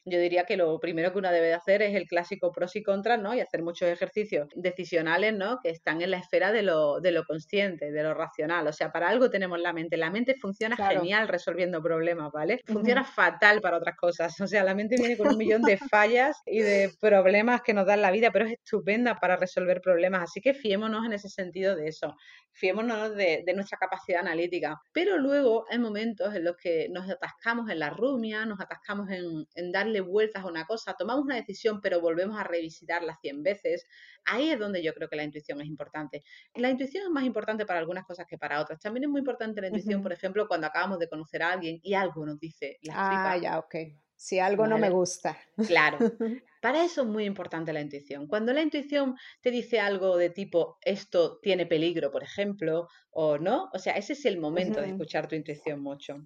yo diría que lo primero que uno debe de hacer es el clásico pros y contras, ¿no? Y hacer muchos ejercicios decisionales, ¿no? Que están en la esfera de lo, de lo consciente, de lo racional. O sea, para algo tenemos la mente. La mente funciona genial resolviendo problemas, ¿vale? Funciona fatal para otras cosas. O sea, la mente viene con un millón de fallas y de problemas que nos dan la vida, pero es estupenda para resolver problemas. Así que fiémonos en ese sentido de eso. Fiémonos de, de nuestra capacidad analítica. Pero luego hay momentos en los que nos atascamos en la rumia, nos atascamos en, en darle vueltas a una cosa, tomamos una decisión pero volvemos a revisitarla 100 veces, ahí es donde yo creo que la intuición es importante. La intuición es más importante para algunas cosas que para otras. También es muy importante la intuición, por ejemplo, cuando acabamos de conocer a alguien y algo nos dice la Ah, ya, ok. Si algo no me gusta. Claro. Para eso es muy importante la intuición. Cuando la intuición te dice algo de tipo esto tiene peligro, por ejemplo, o no, o sea, ese es el momento de escuchar tu intuición mucho.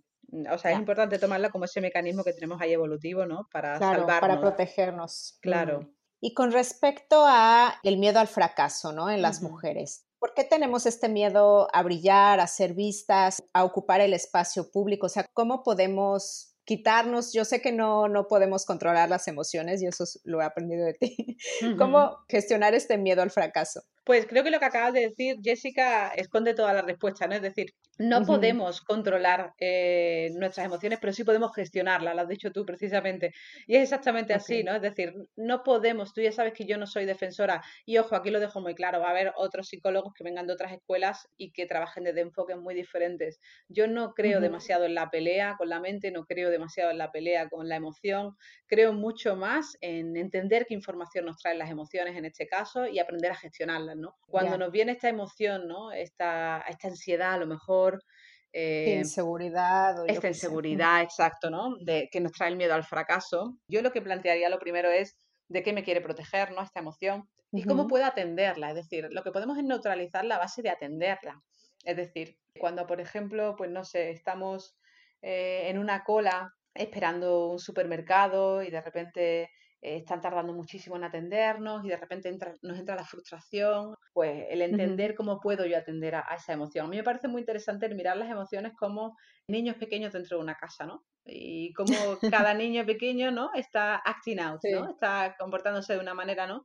O sea, es importante tomarla como ese mecanismo que tenemos ahí evolutivo, ¿no? Para claro, salvarnos. Para protegernos. Claro. Y con respecto a el miedo al fracaso, ¿no? En las mujeres. ¿Por qué tenemos este miedo a brillar, a ser vistas, a ocupar el espacio público? O sea, ¿cómo podemos quitarnos, yo sé que no, no podemos controlar las emociones y eso lo he aprendido de ti, cómo gestionar este miedo al fracaso. Pues creo que lo que acabas de decir, Jessica, esconde toda la respuesta, ¿no? Es decir, no podemos controlar eh, nuestras emociones, pero sí podemos gestionarlas, lo has dicho tú precisamente. Y es exactamente así, ¿no? Es decir, no podemos, tú ya sabes que yo no soy defensora, y ojo, aquí lo dejo muy claro, va a haber otros psicólogos que vengan de otras escuelas y que trabajen desde enfoques muy diferentes. Yo no creo demasiado en la pelea con la mente, no creo demasiado en la pelea con la emoción, creo mucho más en entender qué información nos traen las emociones en este caso y aprender a gestionarlas. Cuando nos viene esta emoción, ¿no? Esta, esta ansiedad a lo mejor. Eh, inseguridad. esta inseguridad, exacto, ¿no? De, que nos trae el miedo al fracaso. Yo lo que plantearía lo primero es de qué me quiere proteger, ¿no? Esta emoción. Y cómo puedo atenderla. Es decir, lo que podemos es neutralizar la base de atenderla. Es decir, cuando, por ejemplo, pues no sé, estamos eh, en una cola esperando un supermercado y de repente eh, están tardando muchísimo en atendernos y de repente nos entra la frustración, pues el entender cómo puedo yo atender a, esa emoción. A mí me parece muy interesante el mirar las emociones como niños pequeños dentro de una casa, ¿no? Y como cada niño pequeño, ¿no? Está acting out, ¿no? Está comportándose de una manera, ¿no?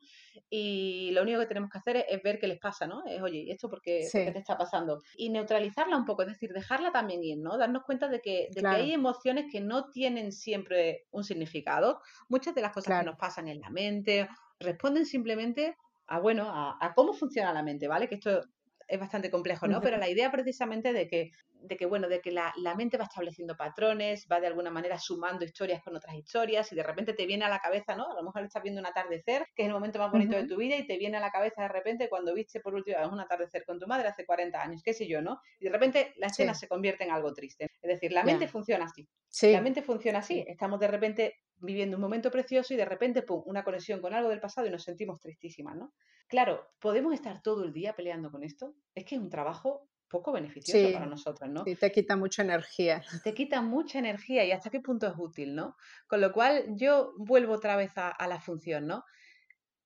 Y lo único que tenemos que hacer es, ver qué les pasa, ¿no? Es, oye, ¿esto por qué, te está pasando? Y neutralizarla un poco, es decir, dejarla también ir, ¿no? Darnos cuenta de que, de que hay emociones que no tienen siempre un significado. Muchas de las cosas que nos pasan en la mente responden simplemente a, bueno, a, a, cómo funciona la mente, ¿vale? Que esto es bastante complejo, ¿no? Pero la idea precisamente de que, de que bueno, de que la, mente va estableciendo patrones, va de alguna manera sumando historias con otras historias y de repente te viene a la cabeza, ¿no? A lo mejor estás viendo un atardecer, que es el momento más bonito de tu vida y te viene a la cabeza de repente cuando viste por última vez un atardecer con tu madre hace 40 años, qué sé yo, ¿no? Y de repente la escena se convierte en algo triste. Es decir, la mente funciona así. La mente funciona así. Estamos de repente viviendo un momento precioso y de repente, pum, una conexión con algo del pasado y nos sentimos tristísimas, ¿no? Claro, ¿podemos estar todo el día peleando con esto? Es que es un trabajo poco beneficioso para nosotros, ¿no? Sí, te quita mucha energía. Te quita mucha energía y hasta qué punto es útil, ¿no? Con lo cual yo vuelvo otra vez a, a la función, ¿no?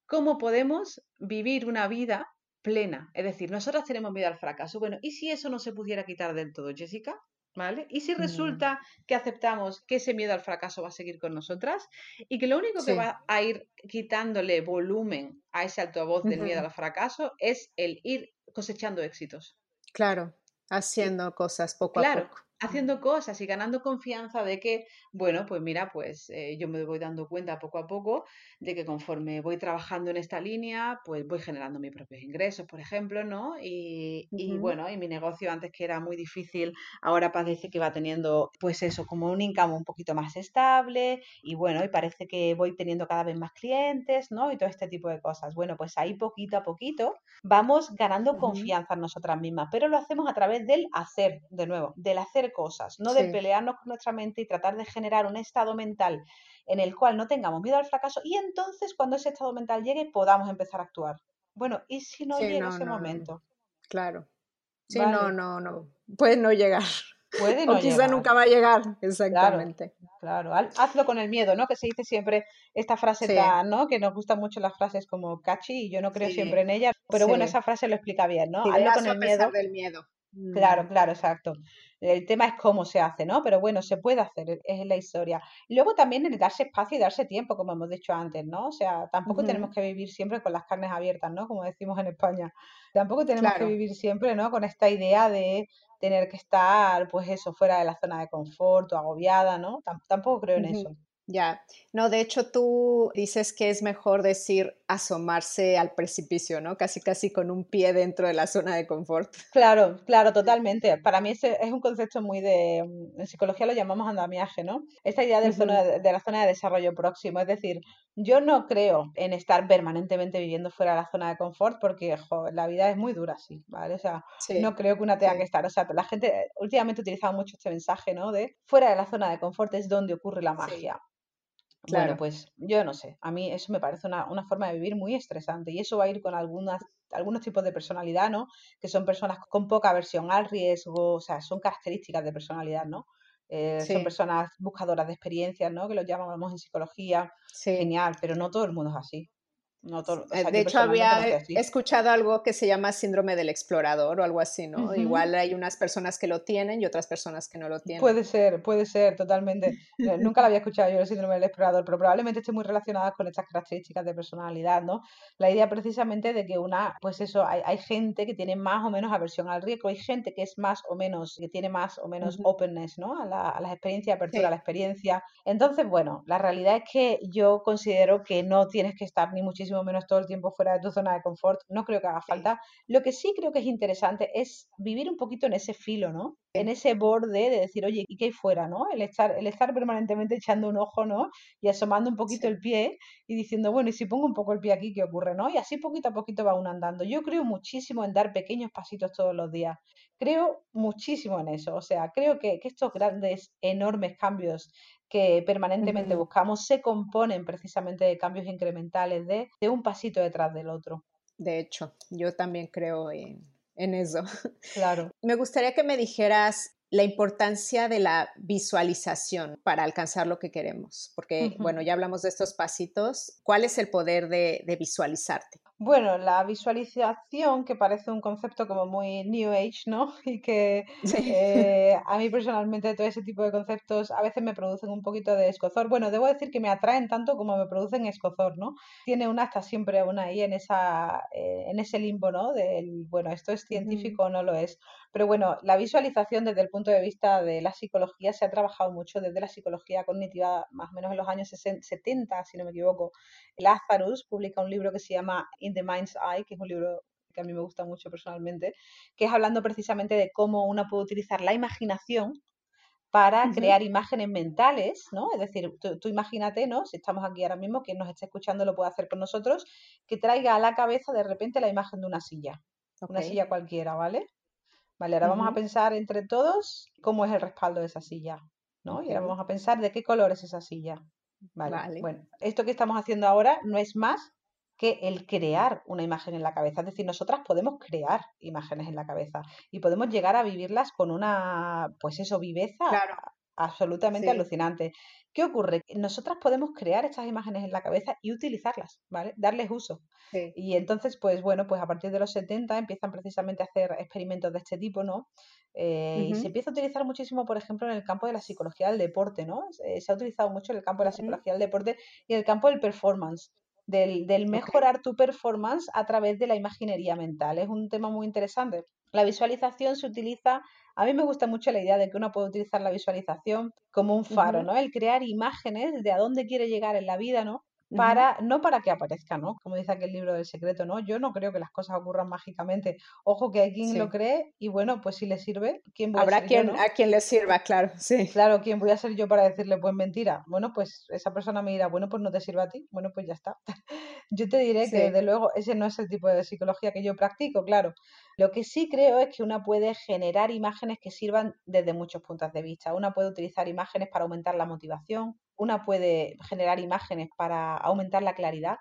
¿Cómo podemos vivir una vida plena? Es decir, nosotras tenemos miedo al fracaso. Bueno, ¿y si eso no se pudiera quitar del todo, Jessica? ¿Vale? Y si resulta que aceptamos que ese miedo al fracaso va a seguir con nosotras y que lo único que va a ir quitándole volumen a ese altavoz del miedo al fracaso es el ir cosechando éxitos. Claro, haciendo cosas poco a poco haciendo cosas y ganando confianza de que, bueno, pues mira, pues eh, yo me voy dando cuenta poco a poco de que conforme voy trabajando en esta línea, pues voy generando mis propios ingresos, por ejemplo, ¿no? Y, y bueno, y mi negocio antes que era muy difícil, ahora parece que va teniendo, pues eso, como un income un poquito más estable y bueno, y parece que voy teniendo cada vez más clientes, ¿no? Y todo este tipo de cosas. Bueno, pues ahí poquito a poquito vamos ganando confianza en nosotras mismas, pero lo hacemos a través del hacer, de nuevo, del hacer cosas, no de pelearnos con nuestra mente y tratar de generar un estado mental en el cual no tengamos miedo al fracaso y entonces cuando ese estado mental llegue podamos empezar a actuar. Bueno, ¿y si no llega ese momento? Claro. Sí, no, no, no. Puede no llegar. Puede no o quizá nunca va a llegar, exactamente. Claro, hazlo con el miedo, ¿no? Que se dice siempre esta frase ¿no? Que nos gustan mucho las frases como catchy y yo no creo siempre en ellas, pero bueno, esa frase lo explica bien, ¿no? Hazlo con el miedo. del miedo. Claro, mm. claro, exacto. El tema es cómo se hace, ¿no? Pero bueno, se puede hacer, e, es la historia. Y luego también el darse espacio y darse tiempo, como hemos dicho antes, ¿no? O sea, tampoco tenemos que vivir siempre con las carnes abiertas, ¿no? Como decimos en España. Tampoco tenemos que vivir siempre, ¿no? Con esta idea de tener que estar, pues eso, fuera de la zona de confort o agobiada, ¿no? tampoco creo en eso. Ya, no, de hecho tú dices que es mejor decir asomarse al precipicio, ¿no? Casi, casi con un pie dentro de la zona de confort. Claro, claro, totalmente. Para mí ese es un concepto muy de, en psicología lo llamamos andamiaje, ¿no? Esta idea de, zona, de la zona de desarrollo próximo, es decir, yo no creo en estar permanentemente viviendo fuera de la zona de confort porque la vida es muy dura así, ¿vale? O sea, no creo que una tenga que estar. O sea, la gente últimamente ha utilizado mucho este mensaje, ¿no? De fuera de la zona de confort es donde ocurre la magia. Claro. pues yo no sé, a mí eso me parece una, forma de vivir muy estresante y eso va a ir con algunas, algunos tipos de personalidad, ¿no? Que son personas con poca aversión al riesgo, o sea, son características de personalidad, ¿no? Eh, son personas buscadoras de experiencias, ¿no? Que lo llamamos en psicología. Genial, pero no todo el mundo es así. Eh, de hecho, había escuchado algo que se llama síndrome del explorador o algo así, ¿no? Igual hay unas personas que lo tienen y otras personas que no lo tienen. Puede ser, puede ser, totalmente. Eh, nunca lo había escuchado yo el síndrome del explorador, pero probablemente esté muy relacionada con estas características de personalidad, ¿no? La idea precisamente de que una, pues eso, hay, hay gente que tiene más o menos aversión al riesgo, hay gente que es más o menos, que tiene más o menos openness, ¿no? A, la, a las experiencias, apertura a la experiencia. Entonces, bueno, la realidad es que yo considero que no tienes que estar ni muchísimo menos todo el tiempo fuera de tu zona de confort, no creo que haga falta. Lo que sí creo que es interesante es vivir un poquito en ese filo, ¿no? En ese borde de decir, oye, ¿y qué hay fuera, no? El estar, el estar permanentemente echando un ojo, ¿no? Y asomando un poquito el pie y diciendo, bueno, y si pongo un poco el pie aquí, ¿qué ocurre, no? Y así poquito a poquito va uno andando. Yo creo muchísimo en dar pequeños pasitos todos los días. Creo muchísimo en eso. O sea, creo que, que estos grandes, enormes cambios que permanentemente buscamos se componen precisamente de cambios incrementales, de, de, un pasito detrás del otro. De hecho, yo también creo en, en eso. Claro. Me gustaría que me dijeras la importancia de la visualización para alcanzar lo que queremos, porque, bueno, ya hablamos de estos pasitos. ¿Cuál es el poder de, de visualizarte? Bueno, la visualización, que parece un concepto como muy New Age, ¿no? Y que eh, a mí personalmente todo ese tipo de conceptos a veces me producen un poquito de escozor. Bueno, debo decir que me atraen tanto como me producen escozor, ¿no? Tiene una hasta siempre una ahí en, esa, eh, en ese limbo, ¿no? Del, bueno, esto es científico o no lo es. Pero bueno, la visualización desde el punto de vista de la psicología se ha trabajado mucho desde la psicología cognitiva, más o menos en los años 70, si no me equivoco. Lazarus publica un libro que se llama In the Mind's Eye, que es un libro que a mí me gusta mucho personalmente, que es hablando precisamente de cómo uno puede utilizar la imaginación para crear imágenes mentales, ¿no? Es decir, tú, imagínate, ¿no? Si estamos aquí ahora mismo, quien nos está escuchando lo puede hacer con nosotros, que traiga a la cabeza de repente la imagen de una silla, una silla cualquiera, ¿vale? Vale, ahora vamos a pensar entre todos cómo es el respaldo de esa silla, ¿no? Y ahora vamos a pensar de qué color es esa silla. Vale. Bueno, esto que estamos haciendo ahora no es más que el crear una imagen en la cabeza. Es decir, nosotras podemos crear imágenes en la cabeza y podemos llegar a vivirlas con una, pues eso, viveza absolutamente alucinante. ¿Qué ocurre? Nosotras podemos crear estas imágenes en la cabeza y utilizarlas, ¿vale? Darles uso. Y entonces, pues bueno, pues a partir de los 70 empiezan precisamente a hacer experimentos de este tipo, ¿no? Eh, y se empieza a utilizar muchísimo, por ejemplo, en el campo de la psicología del deporte, ¿no? se ha utilizado mucho en el campo de la psicología del deporte y en el campo del performance. Del, del mejorar tu performance a través de la imaginería mental. Es un tema muy interesante. La visualización se utiliza a mí me gusta mucho la idea de que uno puede utilizar la visualización como un faro, ¿no? El crear imágenes de a dónde quiere llegar en la vida, ¿no? Para, no para que aparezca, ¿no? Como dice aquel libro del secreto, ¿no? Yo no creo que las cosas ocurran mágicamente. Ojo que hay quien lo cree y bueno, pues si le sirve, ¿quién voy Habrá a ser quien, a quien le sirva, claro, sí. Claro, ¿quién voy a ser yo para decirle, pues mentira? Bueno, pues esa persona me dirá, bueno, pues no te sirve a ti, bueno, pues ya está. yo te diré que desde luego ese no es el tipo de psicología que yo practico, claro. Lo que sí creo es que una puede generar imágenes que sirvan desde muchos puntos de vista. Una puede utilizar imágenes para aumentar la motivación, una puede generar imágenes para aumentar la claridad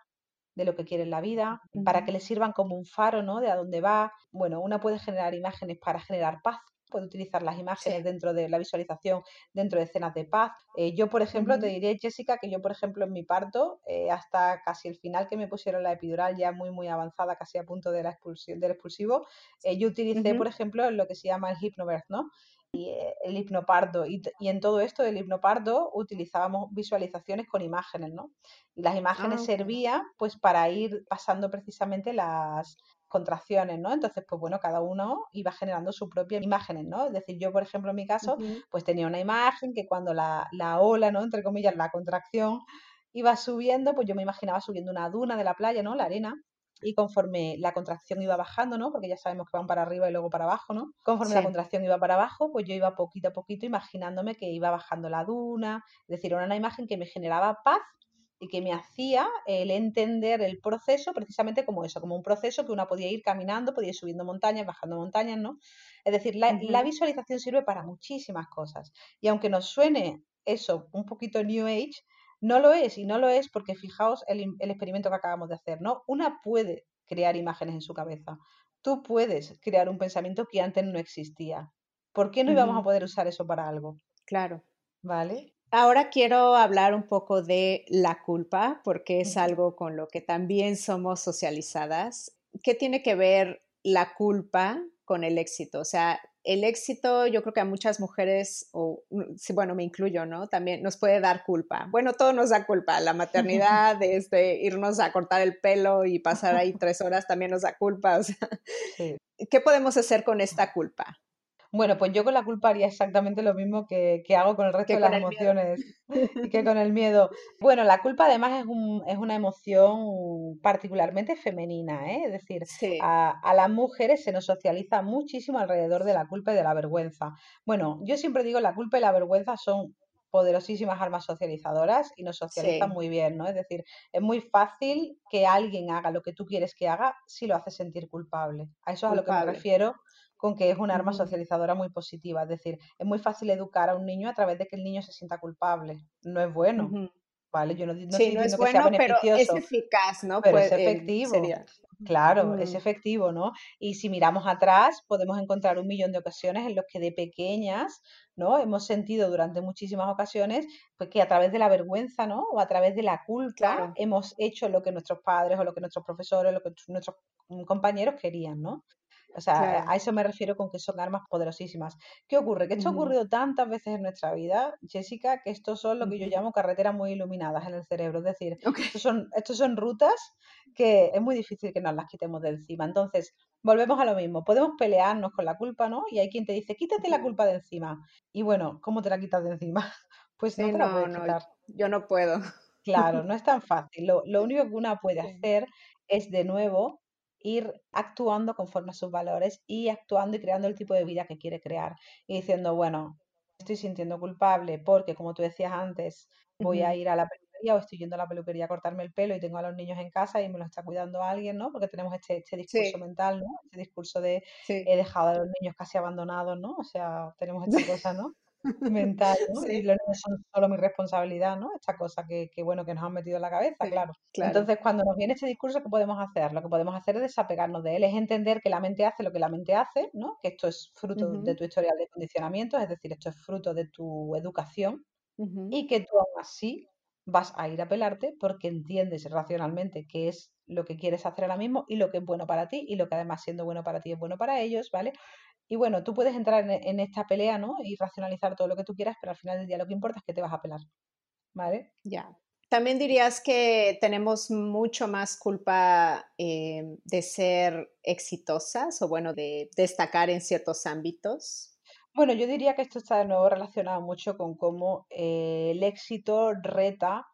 de lo que quiere en la vida, para que le sirvan como un faro, ¿no? De a dónde va. Bueno, una puede generar imágenes para generar paz, puede utilizar las imágenes dentro de la visualización, dentro de escenas de paz. Eh, yo, por ejemplo, te diré, Jessica, que yo, por ejemplo, en mi parto, eh, hasta casi el final que me pusieron la epidural, ya muy, muy avanzada, casi a punto de la expulsión, del expulsivo, eh, yo utilicé, por ejemplo, lo que se llama el hypnobirth, ¿no? y el hipnopardo. Y, y, en todo esto del hipnopardo utilizábamos visualizaciones con imágenes, ¿no? Y las imágenes ah, servían pues para ir pasando precisamente las, contracciones, ¿no? Entonces, pues bueno, cada uno iba generando su propia imágenes, ¿no? Es decir, yo, por ejemplo, en mi caso, pues tenía una imagen que cuando la, la ola, ¿no? Entre comillas, la contracción iba subiendo, pues yo me imaginaba subiendo una duna de la playa, ¿no? La arena, y conforme la contracción iba bajando, ¿no? Porque ya sabemos que van para arriba y luego para abajo, ¿no? Conforme la contracción iba para abajo, pues yo iba poquito a poquito imaginándome que iba bajando la duna, es decir, era una imagen que me generaba paz y que me hacía el entender el proceso precisamente como eso, como un proceso que uno podía ir caminando, podía ir subiendo montañas, bajando montañas, ¿no? Es decir, la, visualización sirve para muchísimas cosas. Y aunque nos suene eso un poquito New Age, no lo es, y no lo es porque fijaos el, el experimento que acabamos de hacer, ¿no? Una puede crear imágenes en su cabeza. Tú puedes crear un pensamiento que antes no existía. ¿Por qué no íbamos a poder usar eso para algo? Claro. ¿Vale? Ahora quiero hablar un poco de la culpa, porque es algo con lo que también somos socializadas. ¿Qué tiene que ver la culpa con el éxito? O sea, el éxito yo creo que a muchas mujeres, o bueno, me incluyo, ¿no? También nos puede dar culpa. Bueno, todo nos da culpa. La maternidad, este, irnos a cortar el pelo y pasar ahí tres horas también nos da culpa. O sea, ¿qué podemos hacer con esta culpa? Bueno, pues yo con la culpa haría exactamente lo mismo que, hago con el resto de las emociones y que con el miedo. Bueno, la culpa además es, un, es una emoción particularmente femenina, ¿eh? es decir, a, a, las mujeres se nos socializa muchísimo alrededor de la culpa y de la vergüenza. Bueno, yo siempre digo la culpa y la vergüenza son poderosísimas armas socializadoras y nos socializan muy bien, ¿no? Es decir, es muy fácil que alguien haga lo que tú quieres que haga si lo hace sentir culpable. A eso es a lo que me refiero con que es un arma socializadora muy positiva. Es decir, es muy fácil educar a un niño a través de que el niño se sienta culpable. No es bueno. ¿Vale? Yo no, no sí, no es bueno, pero es eficaz, ¿no? Pero es efectivo. Claro, es efectivo, ¿no? Y si miramos atrás, podemos encontrar un millón de ocasiones en los que de pequeñas, ¿no? Hemos sentido durante muchísimas ocasiones pues, que a través de la vergüenza, ¿no? O a través de la culpa hemos hecho lo que nuestros padres o lo que nuestros profesores, lo que nuestros compañeros querían, ¿no? O sea, a eso me refiero con que son armas poderosísimas. ¿Qué ocurre? Que esto ha ocurrido tantas veces en nuestra vida, Jessica, que estos son lo que yo llamo carreteras muy iluminadas en el cerebro. Es decir, estos, son, estos son rutas que es muy difícil que nos las quitemos de encima. Entonces, volvemos a lo mismo. Podemos pelearnos con la culpa, ¿no? Y hay quien te dice, quítate la culpa de encima. Y bueno, ¿cómo te la quitas de encima? Pues no te la puedes quitar. yo no puedo. Claro, no es tan fácil. Lo, lo único que una puede hacer es, de nuevo, ir actuando conforme a sus valores y actuando y creando el tipo de vida que quiere crear. Y diciendo, bueno, estoy sintiendo culpable porque, como tú decías antes, voy a ir a la peluquería o estoy yendo a la peluquería a cortarme el pelo y tengo a los niños en casa y me lo está cuidando alguien, ¿no? Porque tenemos este, este discurso mental, ¿no? Este discurso de he dejado a los niños casi abandonados, ¿no? O sea, tenemos esta cosa, ¿no? Mental, ¿no? Y niños son solo mi responsabilidad, ¿no? Esta cosa que, que bueno, que nos han metido en la cabeza, claro. Entonces, cuando nos viene este discurso, ¿qué podemos hacer? Lo que podemos hacer es desapegarnos de él, es entender que la mente hace lo que la mente hace, ¿no? Que esto es fruto de tu historial de condicionamiento, es decir, esto es fruto de tu educación y que tú aún así vas a ir a pelarte porque entiendes racionalmente qué es lo que quieres hacer ahora mismo y lo que es bueno para ti y lo que además siendo bueno para ti es bueno para ellos, ¿vale? Y bueno, tú puedes entrar en, esta pelea, ¿no? Y racionalizar todo lo que tú quieras, pero al final del día lo que importa es que te vas a pelar. ¿Vale? Ya. También dirías que tenemos mucho más culpa eh, de ser exitosas o bueno, de destacar en ciertos ámbitos. Bueno, yo diría que esto está de nuevo relacionado mucho con cómo eh, el éxito reta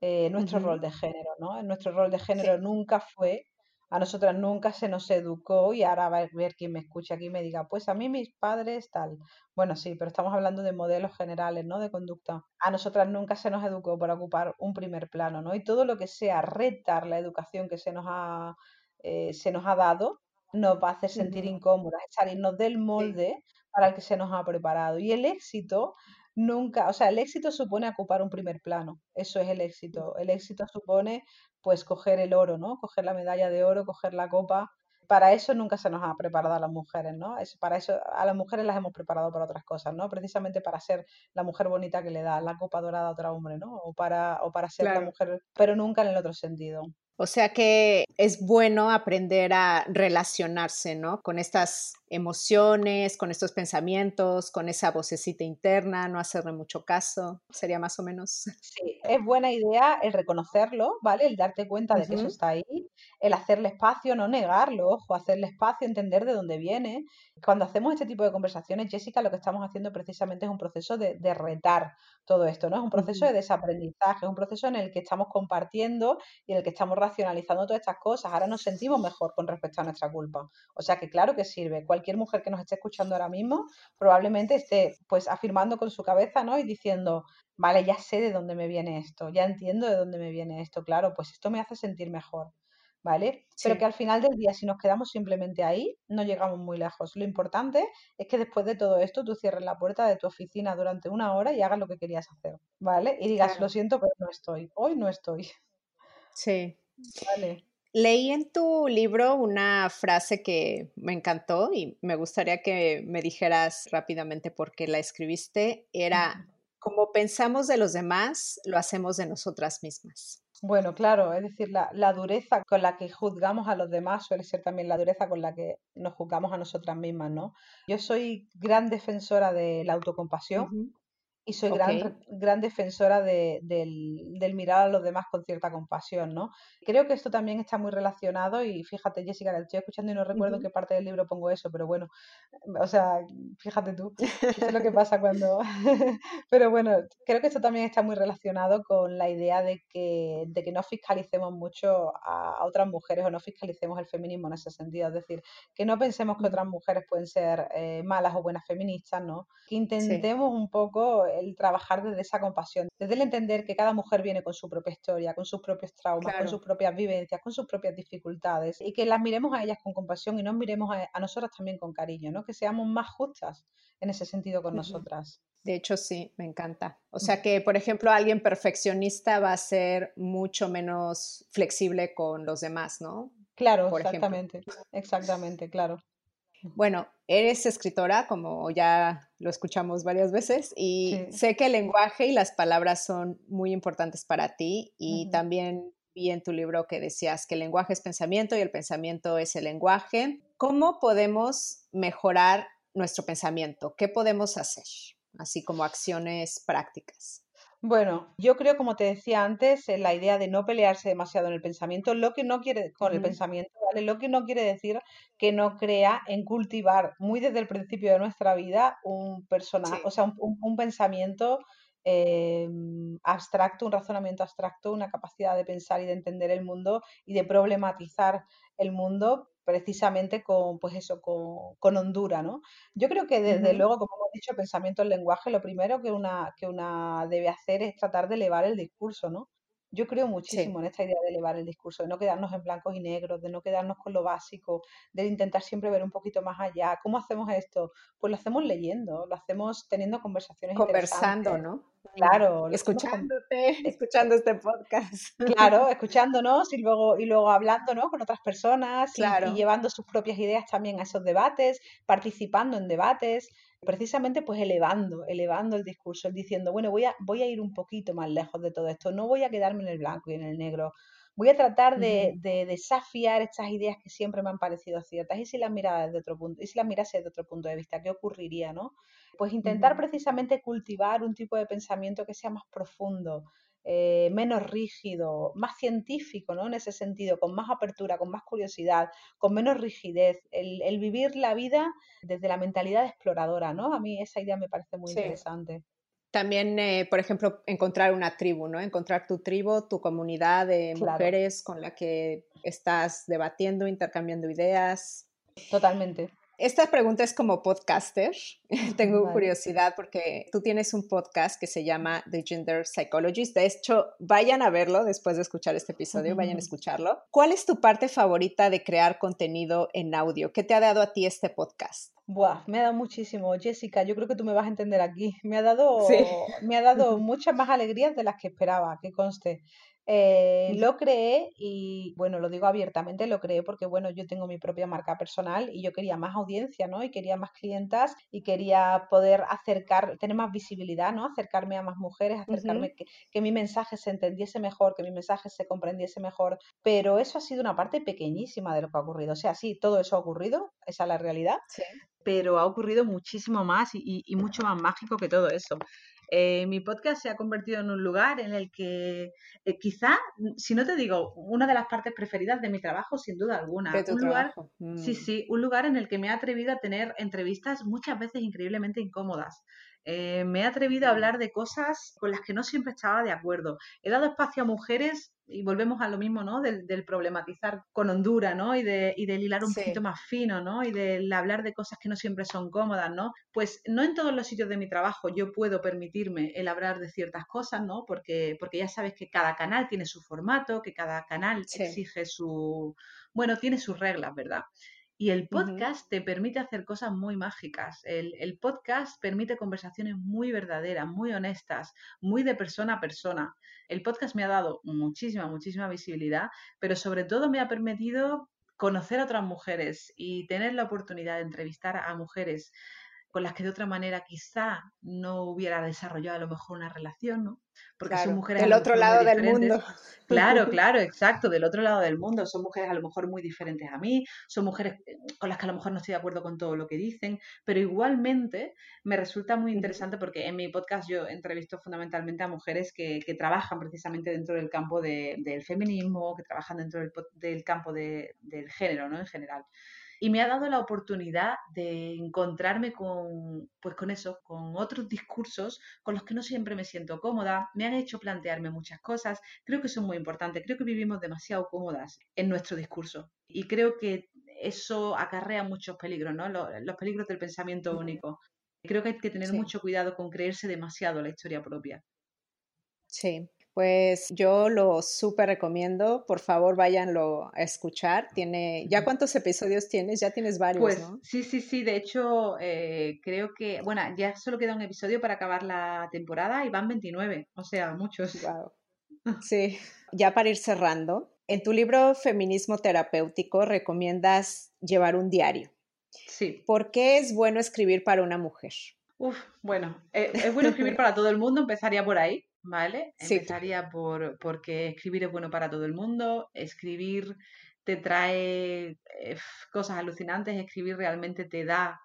eh, nuestro rol de género, ¿no? Nuestro rol de género nunca fue a nosotras nunca se nos educó y ahora va a ver quien me escucha aquí y me diga, pues a mí mis padres tal. Bueno, sí, pero estamos hablando de modelos generales, ¿no? De conducta. A nosotras nunca se nos educó para ocupar un primer plano, ¿no? Y todo lo que sea retar la educación que se nos ha, eh, se nos ha dado nos va a hacer sentir incómodas, salirnos del molde para el que se nos ha preparado. Y el éxito nunca, o sea, el éxito supone ocupar un primer plano, eso es el éxito. El éxito supone pues coger el oro, ¿no? Coger la medalla de oro, coger la copa. Para eso nunca se nos ha preparado a las mujeres, ¿no? Es, para eso a las mujeres las hemos preparado para otras cosas, ¿no? Precisamente para ser la mujer bonita que le da la copa dorada a otro hombre, ¿no? O para, o para ser la mujer, pero nunca en el otro sentido. O sea que es bueno aprender a relacionarse, ¿no? Con estas emociones, con estos pensamientos, con esa vocecita interna, no hacerle mucho caso, sería más o menos. Sí, es buena idea el reconocerlo, ¿vale? El darte cuenta de que eso está ahí, el hacerle espacio, no negarlo, ojo, hacerle espacio, entender de dónde viene. Cuando hacemos este tipo de conversaciones, Jessica, lo que estamos haciendo precisamente es un proceso de, retar todo esto, ¿no? Es un proceso de desaprendizaje, es un proceso en el que estamos compartiendo y en el que estamos racionalizando todas estas cosas. Ahora nos sentimos mejor con respecto a nuestra culpa. O sea que claro que sirve cualquier mujer que nos esté escuchando ahora mismo probablemente esté pues afirmando con su cabeza, ¿no? Y diciendo, vale, ya sé de dónde me viene esto, ya entiendo de dónde me viene esto, claro, pues esto me hace sentir mejor, ¿vale? Pero que al final del día, si nos quedamos simplemente ahí, no llegamos muy lejos. Lo importante es que después de todo esto tú cierres la puerta de tu oficina durante una hora y hagas lo que querías hacer, ¿vale? Y digas, lo siento, pero no estoy, hoy no estoy. Sí. Vale. Leí en tu libro una frase que me encantó y me gustaría que me dijeras rápidamente por qué la escribiste. Era, como pensamos de los demás, lo hacemos de nosotras mismas. Bueno, claro, es decir, la, la, dureza con la que juzgamos a los demás suele ser también la dureza con la que nos juzgamos a nosotras mismas, ¿no? Yo soy gran defensora de la autocompasión y soy gran, gran defensora de, del, del, mirar a los demás con cierta compasión, ¿no? Creo que esto también está muy relacionado y fíjate, Jessica, que estoy escuchando y no recuerdo en qué parte del libro pongo eso, pero bueno, o sea, fíjate tú, eso es lo que pasa cuando... pero bueno, creo que esto también está muy relacionado con la idea de que, de que no fiscalicemos mucho a, otras mujeres o no fiscalicemos el feminismo en ese sentido, es decir, que no pensemos que otras mujeres pueden ser eh, malas o buenas feministas, ¿no? Que intentemos un poco el trabajar desde esa compasión, desde el entender que cada mujer viene con su propia historia, con sus propios traumas, con sus propias vivencias, con sus propias dificultades y que las miremos a ellas con compasión y nos miremos a, nosotras también con cariño, ¿no? Que seamos más justas en ese sentido con nosotras. De hecho, sí, me encanta. O sea que, por ejemplo, alguien perfeccionista va a ser mucho menos flexible con los demás, ¿no? Claro, exactamente, exactamente, claro. Bueno, eres escritora, como ya lo escuchamos varias veces, y sé que el lenguaje y las palabras son muy importantes para ti y también vi en tu libro que decías que el lenguaje es pensamiento y el pensamiento es el lenguaje. ¿Cómo podemos mejorar nuestro pensamiento? ¿Qué podemos hacer? Así como acciones prácticas. Bueno, yo creo, como te decía antes, en la idea de no pelearse demasiado en el pensamiento, lo que no quiere con el pensamiento, ¿vale? Lo que no quiere decir que no crea en cultivar muy desde el principio de nuestra vida un personaje, o sea, un, pensamiento em, abstracto, un razonamiento abstracto, una capacidad de pensar y de entender el mundo y de problematizar el mundo precisamente con, pues eso, con, con Honduras, ¿no? Yo creo que desde luego, como hemos dicho, pensamiento en lenguaje, lo primero que una, que una debe hacer es tratar de elevar el discurso, ¿no? Yo creo muchísimo en esta idea de elevar el discurso, de no quedarnos en blancos y negros, de no quedarnos con lo básico, de intentar siempre ver un poquito más allá. ¿Cómo hacemos esto? Pues lo hacemos leyendo, lo hacemos teniendo conversaciones Conversando, ¿no? Claro. Escuchándote, escuchando este podcast. Claro, escuchándonos y luego, y luego hablando ¿no? con otras personas y, y llevando sus propias ideas también a esos debates, participando en debates precisamente pues elevando, elevando el discurso, diciendo, bueno, voy a, voy a ir un poquito más lejos de todo esto, no voy a quedarme en el blanco y en el negro, voy a tratar de, desafiar estas ideas que siempre me han parecido ciertas. ¿Y si las mirara desde otro punto? ¿Y si las mirase desde otro punto de vista? ¿Qué ocurriría, no? Pues intentar precisamente cultivar un tipo de pensamiento que sea más profundo, eh, menos rígido, más científico, ¿no? En ese sentido, con más apertura, con más curiosidad, con menos rigidez, el, vivir la vida desde la mentalidad exploradora, ¿no? A mí esa idea me parece muy interesante. También, eh, por ejemplo, encontrar una tribu, ¿no? Encontrar tu tribu, tu comunidad de mujeres con la que estás debatiendo, intercambiando ideas. Totalmente. Esta pregunta es como podcaster. Tengo curiosidad porque tú tienes un podcast que se llama The Gender Psychologist. De hecho, vayan a verlo después de escuchar este episodio, vayan a escucharlo. ¿Cuál es tu parte favorita de crear contenido en audio? ¿Qué te ha dado a ti este podcast? Buah, me ha dado muchísimo, Jessica. Yo creo que tú me vas a entender aquí. Me ha dado, me ha dado muchas más alegrías de las que esperaba, que conste. Eh, lo creé y, bueno, lo digo abiertamente, lo creé porque, bueno, yo tengo mi propia marca personal y yo quería más audiencia, ¿no? Y quería más clientas y quería poder acercar, tener más visibilidad, ¿no? Acercarme a más mujeres, acercarme, que, que, mi mensaje se entendiese mejor, que mi mensaje se comprendiese mejor. Pero eso ha sido una parte pequeñísima de lo que ha ocurrido. O sea, sí, todo eso ha ocurrido, esa es la realidad. Pero ha ocurrido muchísimo más y, y mucho más mágico que todo eso. Eh, mi podcast se ha convertido en un lugar en el que eh, quizá, si no te digo, una de las partes preferidas de mi trabajo, sin duda alguna. un lugar, Sí, mm. sí, un lugar en el que me he atrevido a tener entrevistas muchas veces increíblemente incómodas. Eh, me he atrevido a hablar de cosas con las que no siempre estaba de acuerdo. He dado espacio a mujeres y volvemos a lo mismo, ¿no? Del, problematizar con Honduras, ¿no? Y, de, y del hilar un poquito más fino, ¿no? Y del hablar de cosas que no siempre son cómodas, ¿no? Pues no en todos los sitios de mi trabajo yo puedo permitirme el hablar de ciertas cosas, ¿no? Porque, porque ya sabes que cada canal tiene su formato, que cada canal exige su, bueno, tiene sus reglas, ¿verdad? Y el podcast te permite hacer cosas muy mágicas. El, podcast permite conversaciones muy verdaderas, muy honestas, muy de persona a persona. El podcast me ha dado muchísima, muchísima visibilidad, pero sobre todo me ha permitido conocer a otras mujeres y tener la oportunidad de entrevistar a mujeres con las que de otra manera quizá no hubiera desarrollado a lo mejor una relación, ¿no? Porque son mujeres... Del otro lado del mundo. Claro, claro, exacto, del otro lado del mundo. Son mujeres a lo mejor muy diferentes a mí, son mujeres eh, con las que a lo mejor no estoy de acuerdo con todo lo que dicen, pero igualmente me resulta muy interesante porque en mi podcast yo entrevisto fundamentalmente a mujeres que, que trabajan precisamente dentro del campo de, del feminismo, que trabajan dentro del, del campo de, del género, ¿no? En general y me ha dado la oportunidad de encontrarme con, pues con eso, con otros discursos con los que no siempre me siento cómoda, me han hecho plantearme muchas cosas, creo que son muy importantes, creo que vivimos demasiado cómodas en nuestro discurso y creo que eso acarrea muchos peligros, ¿no? Los, los peligros del pensamiento único. Creo que hay que tener mucho cuidado con creerse demasiado la historia propia. Sí, pues yo lo súper recomiendo. Por favor, váyanlo a escuchar. Tiene, ¿ya cuántos episodios tienes? Ya tienes varios, pues, Sí, sí, sí. De hecho, eh, creo que, bueno, ya solo queda un episodio para acabar la temporada y van 29. O sea, muchos. Wow. Sí. Ya para ir cerrando, en tu libro Feminismo Terapéutico recomiendas llevar un diario. Sí. ¿Por qué es bueno escribir para una mujer? Uf, bueno, eh, es bueno escribir para todo el mundo, empezaría por ahí. ¿Vale? Empezaría por porque escribir es bueno para todo el mundo, escribir te trae eh, cosas alucinantes, escribir realmente te da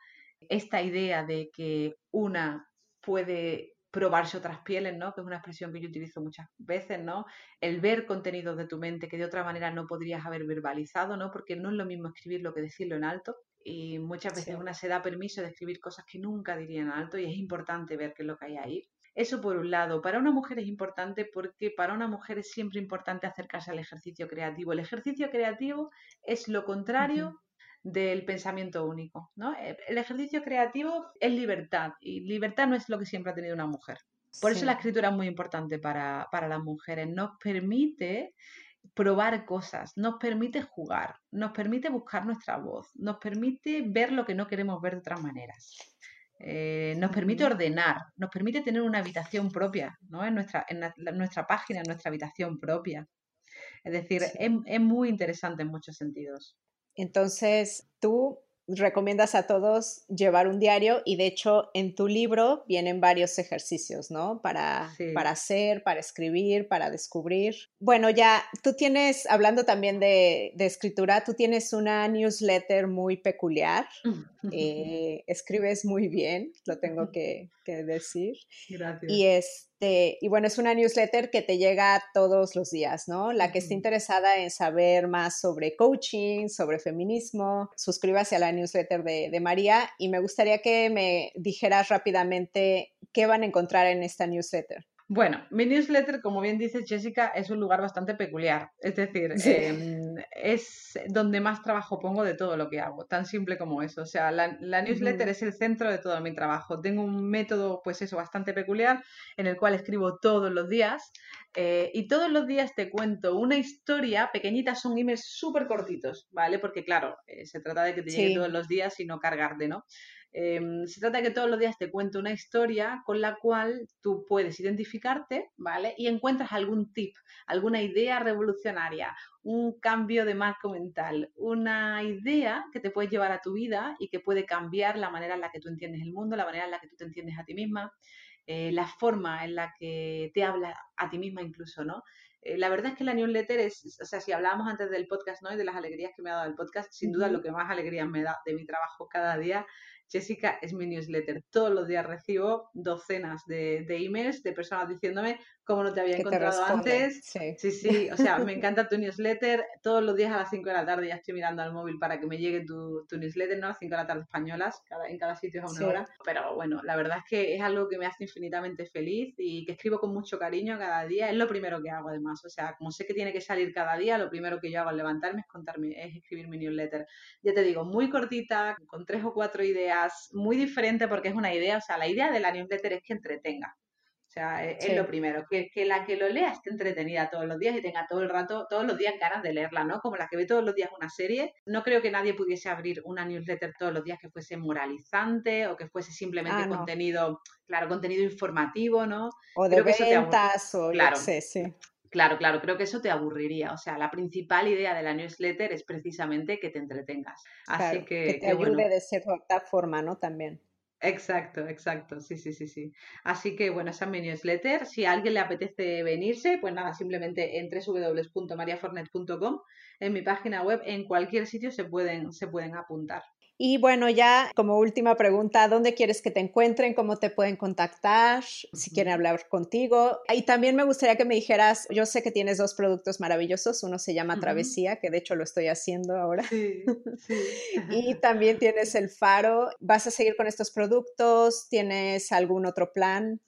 esta idea de que una puede probarse otras pieles, ¿no? Que es una expresión que yo utilizo muchas veces, ¿no? El ver contenidos de tu mente que de otra manera no podrías haber verbalizado, ¿no? Porque no es lo mismo escribirlo que decirlo en alto. Y muchas veces una se da permiso de escribir cosas que nunca diría en alto y es importante ver qué es lo que hay ahí. Eso por un lado. Para una mujer es importante porque para una mujer es siempre importante acercarse al ejercicio creativo. El ejercicio creativo es lo contrario del pensamiento único. ¿no? Eh, el ejercicio creativo es libertad y libertad no es lo que siempre ha tenido una mujer. Por eso la escritura es muy importante para, para las mujeres. Nos permite probar cosas, nos permite jugar, nos permite buscar nuestra voz, nos permite ver lo que no queremos ver de otras maneras. Eh, nos permite ordenar, nos permite tener una habitación propia, ¿no? En nuestra, en nuestra página, en nuestra habitación propia. Es decir, es, es muy interesante en muchos sentidos. Entonces, tú recomiendas a todos llevar un diario y de hecho en tu libro vienen varios ejercicios, ¿no? Para, para hacer, para escribir, para descubrir. Bueno, ya tú tienes, hablando también de, escritura, tú tienes una newsletter muy peculiar. Eh, escribes muy bien, lo tengo que, que decir. Gracias. Y es este, y bueno, es una newsletter que te llega todos los días, ¿no? La que esté interesada en saber más sobre coaching, sobre feminismo, suscríbase a la newsletter de, de María y me gustaría que me dijeras rápidamente qué van a encontrar en esta newsletter. Bueno, mi newsletter, como bien dice Jessica, es un lugar bastante peculiar. Es decir, em, es donde más trabajo pongo de todo lo que hago, tan simple como eso. O sea, la, newsletter es el centro de todo mi trabajo. Tengo un método, pues eso, bastante peculiar, en el cual escribo todos los días. Eh, y todos los días te cuento una historia pequeñita, son emails súper cortitos, ¿vale? Porque claro, eh, se trata de que te llegue todos los días y no cargarte, ¿no? Em, se trata de que todos los días te cuento una historia con la cual tú puedes identificarte, ¿vale? Y encuentras algún tip, alguna idea revolucionaria, un cambio de marco mental, una idea que te puede llevar a tu vida y que puede cambiar la manera en la que tú entiendes el mundo, la manera en la que tú te entiendes a ti misma, eh, la forma en la que te hablas a ti misma incluso, ¿no? Eh, la verdad es que la newsletter es, o sea, si hablábamos antes del podcast, ¿no? Y de las alegrías que me ha dado el podcast, sin duda lo que más alegrías me da de mi trabajo cada día Jessica es mi newsletter. Todos los días recibo docenas de, de emails de personas diciéndome cómo no te había encontrado antes. Sí. sí. o sea, me encanta tu newsletter. Todos los días a las 5 de la tarde ya estoy mirando al móvil para que me llegue tu, tu newsletter, ¿no? A las 5 de la tarde españolas, en cada sitio es a una hora. Pero bueno, la verdad es que es algo que me hace infinitamente feliz y que escribo con mucho cariño cada día. Es lo primero que hago además. O sea, como sé que tiene que salir cada día, lo primero que yo hago al levantarme es contarme, es escribir mi newsletter. Ya te digo, muy cortita, con tres o cuatro ideas muy diferente porque es una idea, o sea, la idea de la newsletter es que entretenga. O sea, e, es, lo primero, que, que, la que lo lea esté entretenida todos los días y tenga todo el rato, todos los días ganas de leerla, ¿no? Como la que ve todos los días una serie. No creo que nadie pudiese abrir una newsletter todos los días que fuese moralizante o que fuese simplemente ah, contenido, claro, contenido informativo, ¿no? O de ventas o claro, sé, sí. Claro, claro, creo que eso te aburriría. O sea, la principal idea de la newsletter es precisamente que te entretengas. Así que, que te ayude de cierta forma, ¿no? También. Exacto, exacto, sí, sí, sí, sí. Así que bueno, esa es mi newsletter. Si a alguien le apetece venirse, pues nada, simplemente en www.mariafornet.com, en mi página web, en cualquier sitio se pueden, se pueden apuntar. Y bueno, ya como última pregunta, ¿dónde quieres que te encuentren? ¿Cómo te pueden contactar? Si quieren hablar contigo. Y también me gustaría que me dijeras, yo sé que tienes dos productos maravillosos, uno se llama Travesía, que de hecho lo estoy haciendo ahora. Sí, sí. y también tienes el Faro. ¿Vas a seguir con estos productos? ¿Tienes algún otro plan?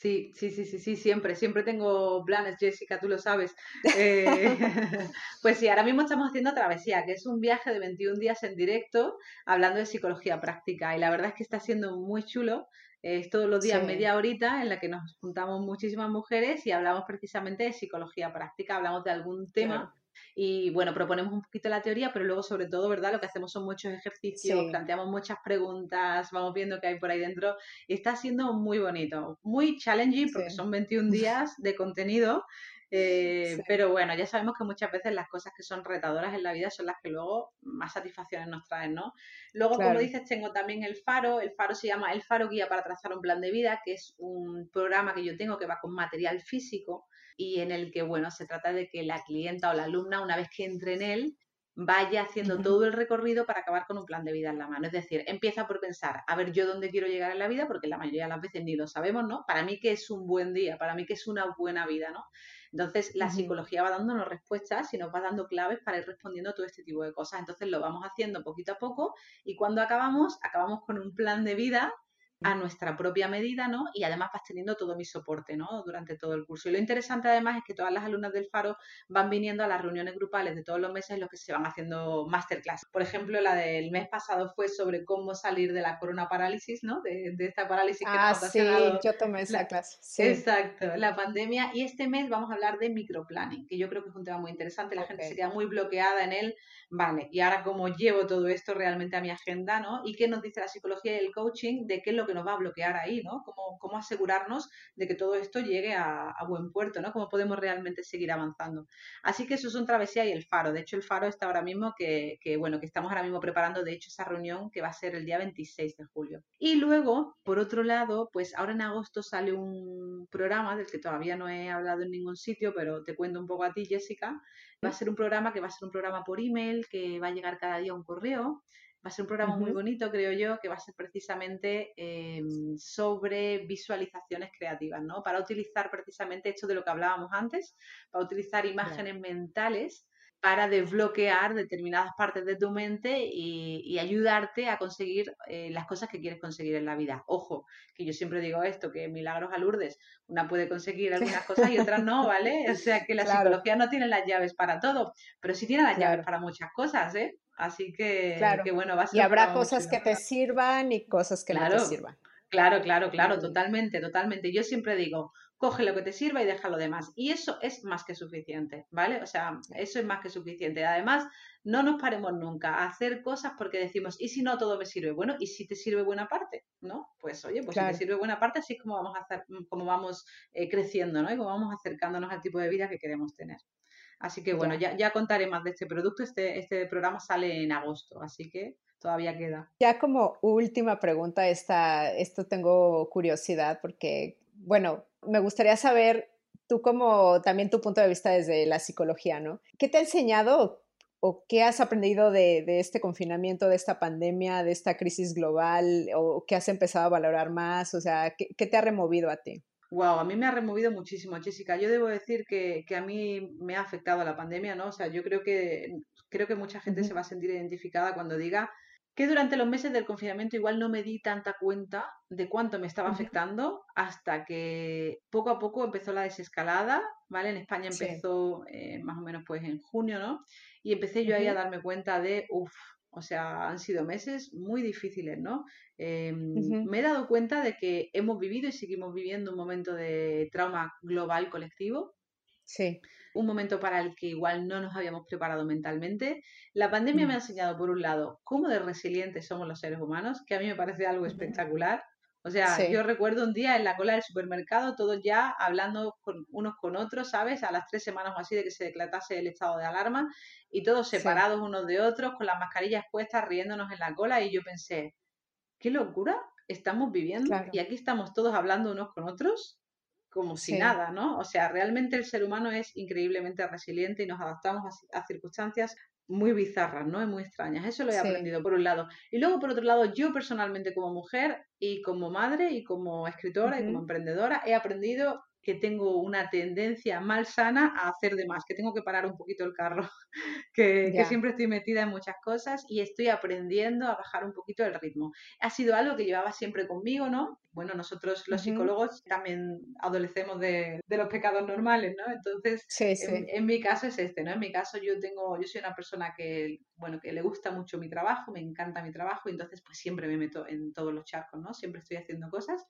Sí, sí, sí, sí, sí, siempre, siempre tengo planes, Jessica, tú lo sabes. Eh, pues sí, ahora mismo estamos haciendo Travesía, que es un viaje de 21 días en directo hablando de psicología práctica y la verdad es que está siendo muy chulo. Es todos los días media horita en la que nos juntamos muchísimas mujeres y hablamos precisamente de psicología práctica, hablamos de algún tema y bueno, proponemos un poquito la teoría, pero luego sobre todo, ¿verdad? Lo que hacemos son muchos ejercicios, planteamos muchas preguntas, vamos viendo qué hay por ahí dentro y está siendo muy bonito, muy challenging porque son 21 días de contenido. Eh, pero bueno, ya sabemos que muchas veces las cosas que son retadoras en la vida son las que luego más satisfacciones nos traen, ¿no? Luego, como dices, tengo también el Faro. El Faro se llama El Faro Guía para trazar un plan de vida, que es un programa que yo tengo que va con material físico y en el que, bueno, se trata de que la clienta o la alumna, una vez que entre en él, vaya haciendo todo el recorrido para acabar con un plan de vida en la mano. Es decir, empieza por pensar, a ver, yo dónde quiero llegar en la vida, porque la mayoría de las veces ni lo sabemos, ¿no? Para mí que es un buen día, para mí que es una buena vida, ¿no? Entonces, la psicología va dándonos respuestas y nos va dando claves para ir respondiendo a todo este tipo de cosas. Entonces, lo vamos haciendo poquito a poco y cuando acabamos, acabamos con un plan de vida a nuestra propia medida, ¿no? Y además vas teniendo todo mi soporte, ¿no? Durante todo el curso. Y lo interesante además es que todas las alumnas del Faro van viniendo a las reuniones grupales de todos los meses en los que se van haciendo masterclass. Por ejemplo, la del mes pasado fue sobre cómo salir de la corona parálisis, ¿no? De, esta parálisis que ah, sí, yo tomé esa clase. Exacto, la pandemia. Y este mes vamos a hablar de microplanning, que yo creo que es un tema muy interesante. La gente se queda muy bloqueada en él. Vale, y ahora cómo llevo todo esto realmente a mi agenda, ¿no? Y qué nos dice la psicología y el coaching de qué es lo que nos va a bloquear ahí, ¿no? Cómo, cómo asegurarnos de que todo esto llegue a, buen puerto, ¿no? Cómo podemos realmente seguir avanzando. Así que eso son Travesía y el Faro. De hecho, el Faro está ahora mismo que, que, bueno, que estamos ahora mismo preparando, de hecho, esa reunión que va a ser el día 26 de julio. Y luego, por otro lado, pues ahora en agosto sale un programa del que todavía no he hablado en ningún sitio, pero te cuento un poco a ti, Jessica, Va a ser un programa que va a ser un programa por email, que va a llegar cada día un correo. Va a ser un programa muy bonito, creo yo, que va a ser precisamente em, sobre visualizaciones creativas, ¿no? Para utilizar precisamente esto de lo que hablábamos antes, para utilizar imágenes mentales para desbloquear determinadas partes de tu mente y, ayudarte a conseguir eh, las cosas que quieres conseguir en la vida. Ojo, que yo siempre digo esto, que milagros a Lourdes, una puede conseguir algunas cosas y otras no, ¿vale? O sea que la psicología no tiene las llaves para todo, pero sí tiene las llaves para muchas cosas, ¿eh? Así que, claro. que bueno, va a ser Y habrá cosas que te sirvan y cosas que no te sirvan. Claro, claro, claro, totalmente, totalmente. Yo siempre digo, coge lo que te sirva y deja lo demás. Y eso es más que suficiente, ¿vale? O sea, eso es más que suficiente. Además, no nos paremos nunca a hacer cosas porque decimos, ¿y si no todo me sirve? Bueno, ¿y si te sirve buena parte? ¿No? Pues oye, pues si te sirve buena parte, así es como vamos a hacer, como vamos eh, creciendo, ¿no? Y como vamos acercándonos al tipo de vida que queremos tener. Así que bueno, ya, ya contaré más de este producto. Este, este programa sale en agosto, así que todavía queda. Ya como última pregunta, esta, esto tengo curiosidad porque, bueno, me gustaría saber tú como también tu punto de vista desde la psicología, ¿no? ¿Qué te ha enseñado o qué has aprendido de, este confinamiento, de esta pandemia, de esta crisis global o qué has empezado a valorar más? O sea, ¿qué, te ha removido a ti? Wow, a mí me ha removido muchísimo, Jessica. Yo debo decir que, a mí me ha afectado la pandemia, ¿no? O sea, yo creo que creo que mucha gente se va a sentir identificada cuando diga que durante los meses del confinamiento igual no me di tanta cuenta de cuánto me estaba afectando hasta que poco a poco empezó la desescalada, ¿vale? En España empezó eh, más o menos pues en junio, ¿no? Y empecé yo ahí a darme cuenta de, uff, o sea, han sido meses muy difíciles, ¿no? Em, me he dado cuenta de que hemos vivido y seguimos viviendo un momento de trauma global colectivo. Sí un momento para el que igual no nos habíamos preparado mentalmente. La pandemia me ha mm. enseñado, por un lado, cómo de resilientes somos los seres humanos, que a mí me parece algo espectacular. O sea, yo recuerdo un día en la cola del supermercado, todos ya hablando con, unos con otros, ¿sabes? A las tres semanas o así de que se declarase el estado de alarma y todos separados unos de otros, con las mascarillas puestas, riéndonos en la cola. Y yo pensé, qué locura estamos viviendo y aquí estamos todos hablando unos con otros como si nada, ¿no? O sea, realmente el ser humano es increíblemente resiliente y nos adaptamos a, circunstancias muy bizarras, ¿no? Y muy extrañas. Eso lo he aprendido por un lado. Y luego, por otro lado, yo personalmente como mujer y como madre y como escritora y como emprendedora he aprendido que tengo una tendencia mal sana a hacer de más, que tengo que parar un poquito el carro, que, que, siempre estoy metida en muchas cosas y estoy aprendiendo a bajar un poquito el ritmo. Ha sido algo que llevaba siempre conmigo, ¿no? Bueno, nosotros los psicólogos también adolecemos de, de, los pecados normales, ¿no? Entonces, En, en, mi caso es este, ¿no? En mi caso yo tengo, yo soy una persona que, bueno, que le gusta mucho mi trabajo, me encanta mi trabajo y entonces pues siempre me meto en todos los charcos, ¿no? Siempre estoy haciendo cosas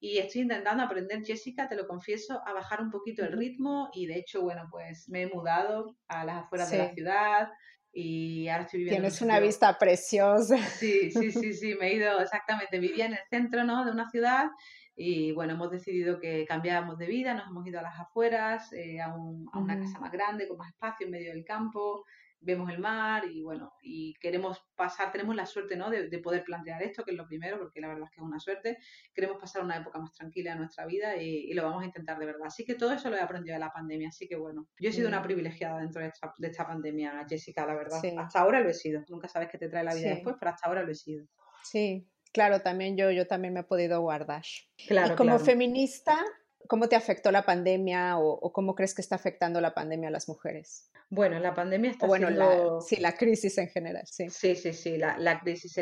y estoy intentando aprender, Jessica, te lo confieso, a bajar un poquito el ritmo y de hecho, bueno, pues me he mudado a las afueras de la ciudad y ahora estoy viviendo... Tienes una vista preciosa. Sí, sí, sí, sí, me he ido exactamente, vivía en el centro, ¿no? De una ciudad y bueno, hemos decidido que cambiábamos de vida, nos hemos ido a las afueras, eh, a, a, una casa más grande, con más espacio en medio del campo, vemos el mar y bueno, y queremos pasar, tenemos la suerte ¿no? de, poder plantear esto, que es lo primero, porque la verdad es que es una suerte, queremos pasar una época más tranquila en nuestra vida y, lo vamos a intentar de verdad. Así que todo eso lo he aprendido de la pandemia, así que bueno, yo he sido una privilegiada dentro de esta, de esta pandemia, Jessica, la verdad. Hasta ahora lo he sido, nunca sabes qué te trae la vida después, pero hasta ahora lo he sido. Sí, claro, también yo, yo también me he podido guardar. Claro, y como feminista, ¿cómo te afectó la pandemia o, cómo crees que está afectando la pandemia a las mujeres? Bueno, la pandemia está bueno, la, sí, la crisis en general, sí. Sí, sí, sí, la, la crisis,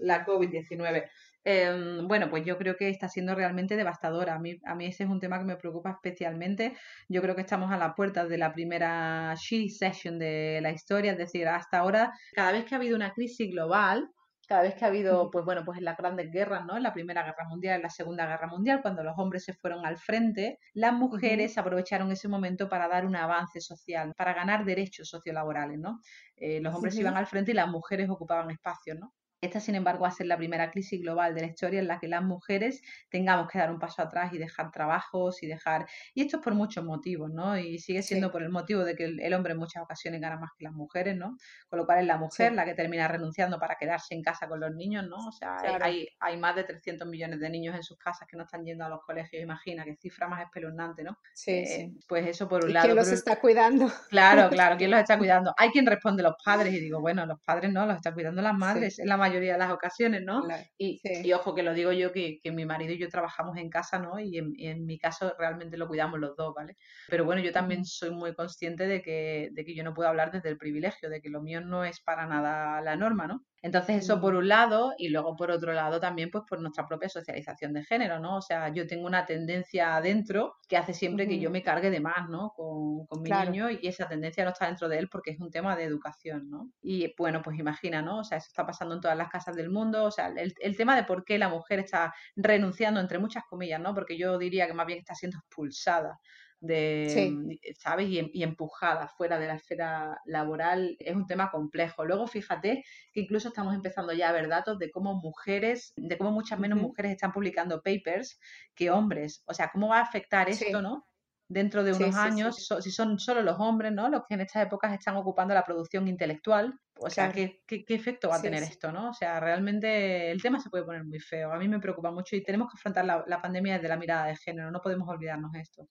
la COVID-19. Em, bueno, pues yo creo que está siendo realmente devastadora. A mí, a mí ese es un tema que me preocupa especialmente. Yo creo que estamos a la puerta de la primera She Session de la historia, es decir, hasta ahora, cada vez que ha habido una crisis global, cada vez que ha habido, pues bueno, pues en las grandes guerras, ¿no? En la Primera Guerra Mundial, en la Segunda Guerra Mundial, cuando los hombres se fueron al frente, las mujeres aprovecharon ese momento para dar un avance social, para ganar derechos sociolaborales, ¿no? Eh, los hombres iban al frente y las mujeres ocupaban espacios, ¿no? Esta, sin embargo, va a ser la primera crisis global de la historia en la que las mujeres tengamos que dar un paso atrás y dejar trabajos y dejar... Y esto es por muchos motivos, ¿no? Y sigue siendo por el motivo de que el, hombre en muchas ocasiones gana más que las mujeres, ¿no? Con lo cual es la mujer la que termina renunciando para quedarse en casa con los niños, ¿no? O sea, hay, hay más de 300 millones de niños en sus casas que no están yendo a los colegios. Imagina, qué cifra más espeluznante, ¿no? Sí, eh, Pues eso por un lado. ¿Quién los está cuidando? Claro, claro, ¿quién los está cuidando? Hay quien responde los padres y digo, bueno, los padres no, los están cuidando las madres. Es la mayoría de las ocasiones, ¿no? y, ojo que lo digo yo que, mi marido y yo trabajamos en casa, ¿no? Y en, mi caso realmente lo cuidamos los dos, ¿vale? Pero bueno, yo también soy muy consciente de que, de que yo no puedo hablar desde el privilegio, de que lo mío no es para nada la norma, ¿no? Entonces eso por un lado y luego por otro lado también pues por nuestra propia socialización de género, ¿no? O sea, yo tengo una tendencia adentro que hace siempre que yo me cargue de más, ¿no? Con, con mi niño y esa tendencia no está dentro de él porque es un tema de educación, ¿no? Y bueno, pues imagina, ¿no? O sea, eso está pasando en todas las casas del mundo, o sea, el, el tema de por qué la mujer está renunciando entre muchas comillas, ¿no? Porque yo diría que más bien está siendo expulsada de, mm, ¿sabes? Y, y, empujada fuera de la esfera laboral es un tema complejo. Luego, fíjate que incluso estamos empezando ya a ver datos de cómo mujeres, de cómo muchas menos mujeres están publicando papers que hombres. O sea, ¿cómo va a afectar esto, no? Dentro de unos años, si son solo los hombres, ¿no? Los que en estas épocas están ocupando la producción intelectual. O sea, ¿qué, ¿qué, efecto va a tener esto, no? O sea, realmente el tema se puede poner muy feo. A mí me preocupa mucho y tenemos que afrontar la, la pandemia desde la mirada de género. No podemos olvidarnos de esto.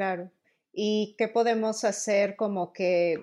Claro. ¿Y qué podemos hacer como que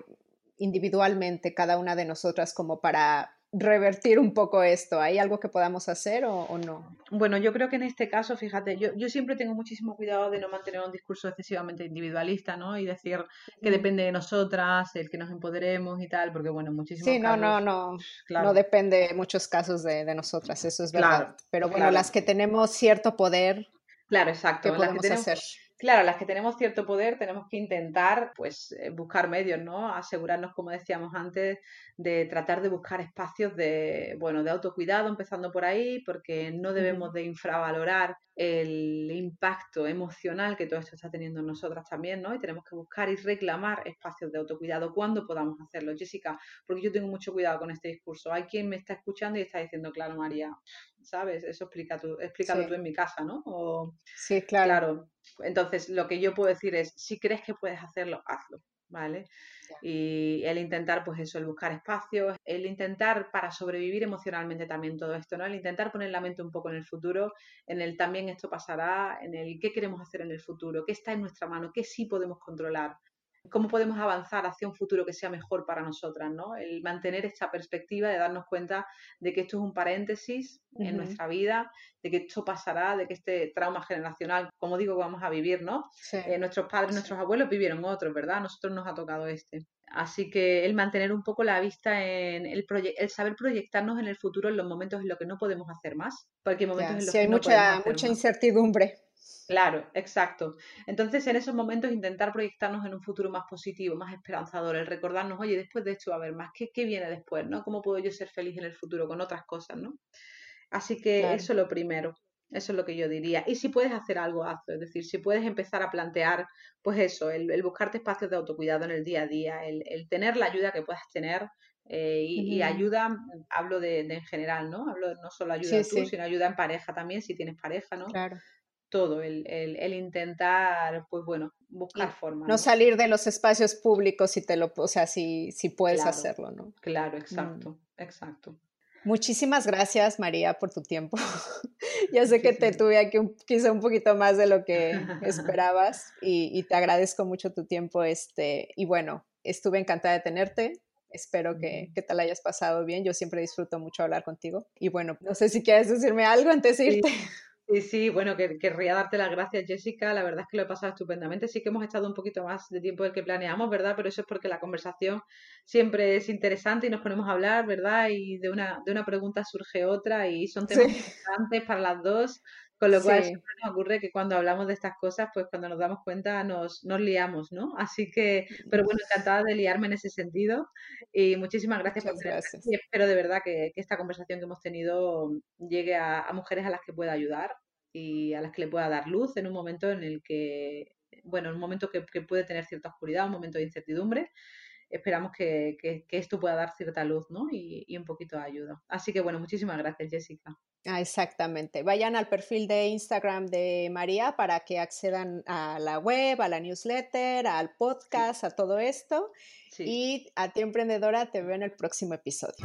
individualmente cada una de nosotras como para revertir un poco esto? ¿Hay algo que podamos hacer o, no? Bueno, yo creo que en este caso, fíjate, yo, yo, siempre tengo muchísimo cuidado de no mantener un discurso excesivamente individualista, ¿no? Y decir que depende de nosotras, el que nos empoderemos y tal, porque bueno, muchísimos Sí, no, no, no, no depende en muchos casos de, nosotras, eso es verdad. Pero bueno, las que tenemos cierto poder, claro, exacto, ¿qué podemos hacer? Claro, las que tenemos cierto poder tenemos que intentar pues eh, buscar medios, ¿no? Asegurarnos, como decíamos antes, de tratar de buscar espacios de, bueno, de autocuidado, empezando por ahí, porque no debemos de infravalorar el impacto emocional que todo esto está teniendo en nosotras también, ¿no? Y tenemos que buscar y reclamar espacios de autocuidado cuando podamos hacerlo. Jessica, porque yo tengo mucho cuidado con este discurso. Hay quien me está escuchando y está diciendo, claro, María, ¿sabes? Eso explica tú, explícalo tú en mi casa, ¿no? sí, claro. Entonces, lo que yo puedo decir es, si crees que puedes hacerlo, hazlo. ¿vale? Y el intentar, pues eso, el buscar espacios, el intentar para sobrevivir emocionalmente también todo esto, ¿no? El intentar poner la mente un poco en el futuro, en el también esto pasará, en el qué queremos hacer en el futuro, qué está en nuestra mano, qué sí podemos controlar cómo podemos avanzar hacia un futuro que sea mejor para nosotras, ¿no? El mantener esta perspectiva de darnos cuenta de que esto es un paréntesis en nuestra vida, de que esto pasará, de que este trauma generacional, como digo, vamos a vivir, ¿no? Eh, nuestros padres, nuestros abuelos vivieron otros, ¿verdad? A nosotros nos ha tocado este. Así que el mantener un poco la vista en el el saber proyectarnos en el futuro en los momentos en los que no podemos hacer más, porque hay momentos en los que hay mucha, mucha incertidumbre. Claro, exacto. Entonces, en esos momentos intentar proyectarnos en un futuro más positivo, más esperanzador, el recordarnos, oye, después de esto va a haber más, ¿qué, qué viene después? ¿no? ¿Cómo puedo yo ser feliz en el futuro con otras cosas? ¿no? Así que eso es lo primero. Eso es lo que yo diría. Y si puedes hacer algo, hazlo. Es decir, si puedes empezar a plantear, pues eso, el, buscarte espacios de autocuidado en el día a día, el, tener la ayuda que puedas tener. Eh, y, ayuda, hablo de, en general, ¿no? Hablo no solo ayuda tú, sino ayuda en pareja también, si tienes pareja, ¿no? Claro todo, el, el, intentar, pues bueno, buscar formas. No, salir de los espacios públicos si te lo, o sea, si, si puedes hacerlo, ¿no? Claro, exacto, mm. exacto. Muchísimas gracias, María, por tu tiempo. ya sé que te tuve aquí quizá un poquito más de lo que esperabas y, y, te agradezco mucho tu tiempo. Este, y bueno, estuve encantada de tenerte. Espero que, que, te la hayas pasado bien. Yo siempre disfruto mucho hablar contigo. Y bueno, no sé si quieres decirme algo antes de irte. Sí, sí, bueno, que, querría darte las gracias, Jessica. La verdad es que lo he pasado estupendamente. Sí que hemos estado un poquito más de tiempo del que planeamos, ¿verdad? Pero eso es porque la conversación siempre es interesante y nos ponemos a hablar, ¿verdad? Y de una, de una pregunta surge otra y son temas importantes para las dos. Con lo cual siempre nos ocurre que cuando hablamos de estas cosas, pues cuando nos damos cuenta nos, nos liamos, ¿no? Así que, pero bueno, encantada de liarme en ese sentido y muchísimas gracias por gracias. Y espero de verdad que, esta conversación que hemos tenido llegue a, mujeres a las que pueda ayudar y a las que le pueda dar luz en un momento en el que, bueno, en un momento que, puede tener cierta oscuridad, un momento de incertidumbre esperamos que, esto pueda dar cierta luz ¿no? y, y, un poquito de ayuda. Así que bueno, muchísimas gracias, Jessica. Ah, exactamente. Vayan al perfil de Instagram de María para que accedan a la web, a la newsletter, al podcast, a todo esto. Y a ti, emprendedora, te veo en el próximo episodio.